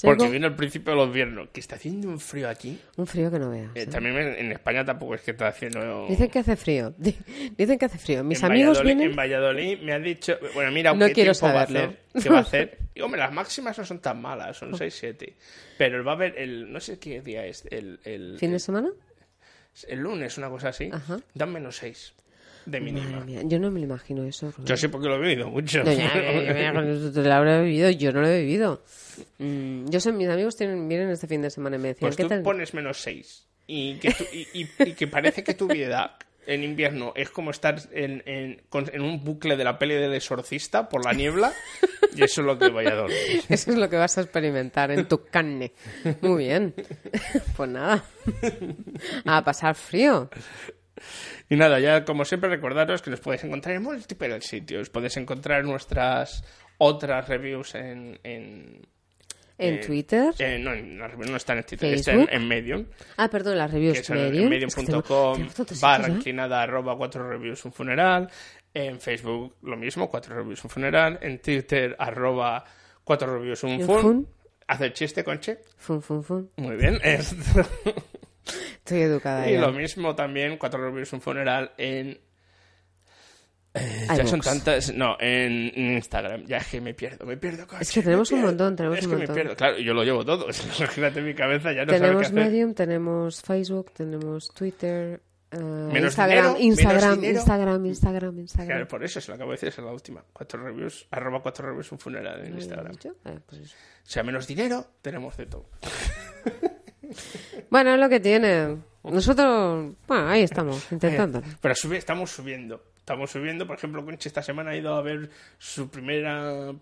A: Porque vino el principio de los inviernos, que está haciendo un frío aquí.
B: Un frío que no veas.
A: Eh, también en España tampoco es que está haciendo...
B: Dicen que hace frío. [LAUGHS] Di- Dicen que hace frío. Mis
A: en
B: amigos
A: Valladolid,
B: vienen.
A: En Valladolid me han dicho... Bueno, mira,
B: No
A: ¿qué
B: quiero
A: tiempo va a
B: saberlo.
A: hacer? ¿Qué va a hacer? [LAUGHS] Y, hombre, las máximas no son tan malas, son 6-7. Pero va a haber el... No sé qué día es. El, el,
B: ¿Fin de semana?
A: el lunes, una cosa así.
B: Ajá.
A: Dan menos 6 de mínima.
B: Mía, yo no me lo imagino eso. Rubén.
A: Yo sí porque lo he vivido mucho.
B: No, ya, ya, ya, lo habrás vivido, yo no lo he vivido. Mm, yo sé, mis amigos tienen, vienen este fin de semana y me decían,
A: Pues
B: ¿qué
A: tú
B: tal?
A: pones menos 6 y que, tu- y, y- y que parece que tu vida en invierno es como estar en, en, con- en un bucle de la peli del exorcista por la niebla y eso es lo que vaya a dormir. [LAUGHS]
B: Eso es lo que vas a experimentar en tu carne. Muy bien. [LAUGHS] Pues nada. A pasar frío. [LAUGHS]
A: Y nada, ya como siempre recordaros que nos podéis encontrar en múltiples sitios. Podéis encontrar nuestras otras reviews en... en
B: En
A: eh,
B: Twitter.
A: eh, no, review no está en Twitter, está en, Medium.
B: Ah, perdón, las reviews Medium.
A: en medium.com barra
B: sitios, ¿eh?
A: inclinada arroba cuatro reviews un funeral en Facebook lo mismo cuatro reviews un funeral en Twitter arroba cuatro reviews un
B: ¿Y un
A: fun
B: fun?
A: hace el chiste conche
B: Fun, fun, fun.
A: muy bien. [LAUGHS]
B: Estoy educada
A: y
B: ya.
A: lo mismo también cuatro reviews un funeral en eh, ya son tantas no en Instagram ya es que me pierdo me pierdo
B: Es
A: coche,
B: que tenemos un montón, tenemos
A: es
B: un
A: que
B: montón.
A: me pierdo claro yo lo llevo todo [LAUGHS] imagínate mi cabeza ya no sabe qué
B: tenemos
A: hacer
B: Medium, tenemos Facebook, tenemos Twitter,
A: Menos
B: Instagram,
A: dinero,
B: Instagram. Instagram, Instagram, Instagram.
A: Claro, por eso se lo acabo de decir, es la última. Cuatro reviews, arroba cuatro reviews un funeral en
B: ¿No lo he
A: Instagram.
B: Eh, pues.
A: O sea, menos dinero, tenemos de todo. [LAUGHS]
B: Bueno, es lo que tiene. Nosotros, bueno, ahí estamos, intentando.
A: Pero sube- estamos subiendo. Estamos subiendo, por ejemplo, Conchi esta semana ha ido a ver su primera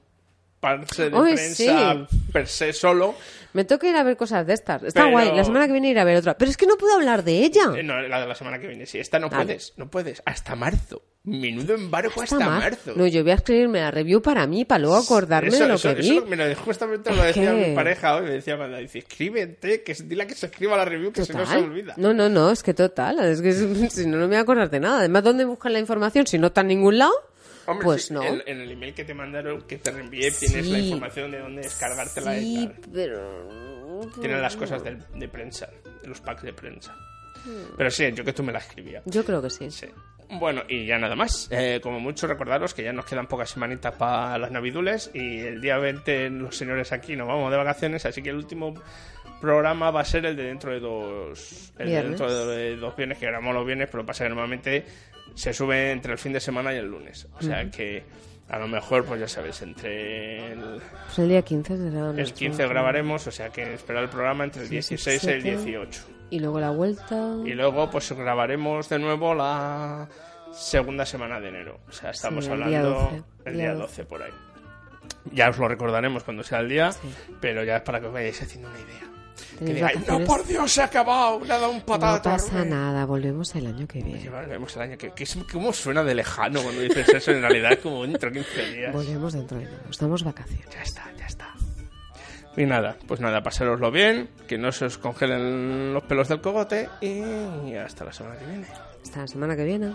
A: parte de
B: Uy,
A: prensa per se solo.
B: Me toca ir a ver cosas de estas. Está
A: Pero-
B: guay. La semana que viene ir a ver otra. Pero es que no puedo hablar de ella.
A: Eh, no, la de la semana que viene, sí. Esta no puedes, no puedes. Hasta marzo. Menudo embargo hasta, marzo.
B: No, yo voy a escribirme la review para mí, para luego acordarme
A: Eso-
B: de lo
A: eso-
B: que
A: eso
B: vi.
A: lo- mira, justamente lo decía
B: que-
A: mi pareja hoy, me decía cuando dice, escríbete, que dile que se escriba la review, que no se
B: Total.
A: olvida.
B: No, no, no, es que total. Es que si [LAUGHS] si no, no me voy a acordar de nada. Además, ¿dónde buscan la información? Si no está en ningún lado,
A: Hombre,
B: pues
A: sí,
B: no.
A: En, en el email que te mandaron, que te reenvié, tienes la información de dónde descargártela y
B: Sí,
A: tal.
B: pero...
A: Tienen las cosas de, prensa, de los packs de prensa.
B: Hmm.
A: Pero sí, yo que tú me la escribía.
B: Yo creo que sí.
A: Sí. Bueno, y ya nada más. Eh, como mucho, recordaros que ya nos quedan pocas semanitas para las Navidules y el día 20 los señores aquí nos vamos de vacaciones, así que el último programa va a ser el de dentro de dos el de dentro de dos viernes que grabamos los viernes, pero pasa que normalmente se sube entre el fin de semana y el lunes. O sea
B: Ujú.
A: que a lo mejor, pues ya sabes, entre el,
B: Pues el día 15 será
A: el
B: nuestro
A: 15
B: último.
A: grabaremos, o sea que esperar el programa entre el 16 y el
B: 17.
A: 18.
B: Y luego la vuelta.
A: Y luego pues grabaremos de nuevo la segunda semana de enero. O sea, estamos
B: Sí, el día
A: hablando
B: 12.
A: el
B: Día
A: día
B: 12.
A: 12 por ahí. Ya os lo recordaremos cuando sea el día, pero ya es para que os vayáis haciendo una idea. Que digáis, no, por Dios, se ha acabado, le ha dado un
B: No
A: patata.
B: pasa nada, volvemos el año que viene.
A: Volvemos el año que, es- ¿Cómo suena de lejano cuando dices eso? En realidad es como dentro de 15 días.
B: Volvemos dentro de nada. Nos damos vacaciones.
A: Ya está, ya está. Y nada, pues nada, pasároslo bien, que no se os congelen los pelos del cogote y hasta la semana que viene.
B: Hasta la semana que viene.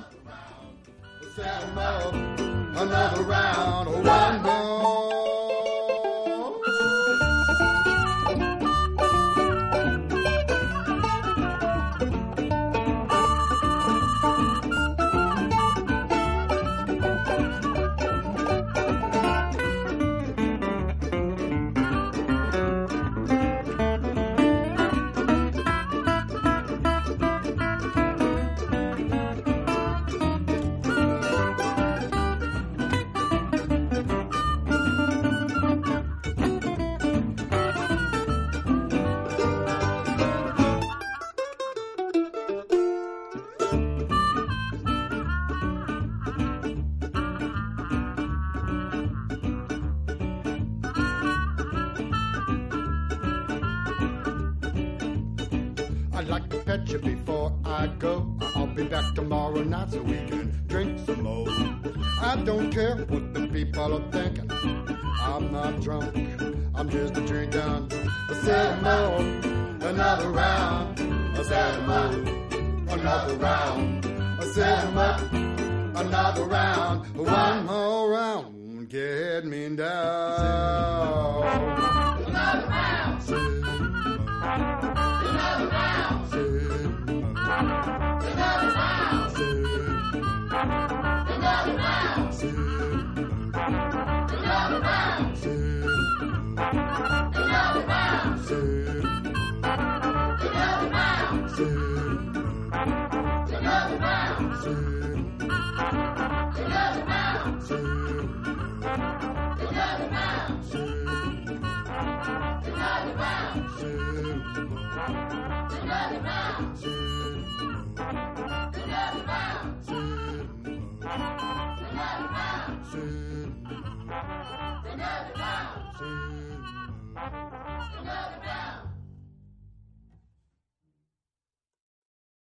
C: I'm drunk, I'm just a drink drinking. I said more, another round. I said more, another round. I said more, another round. One more round, get me down.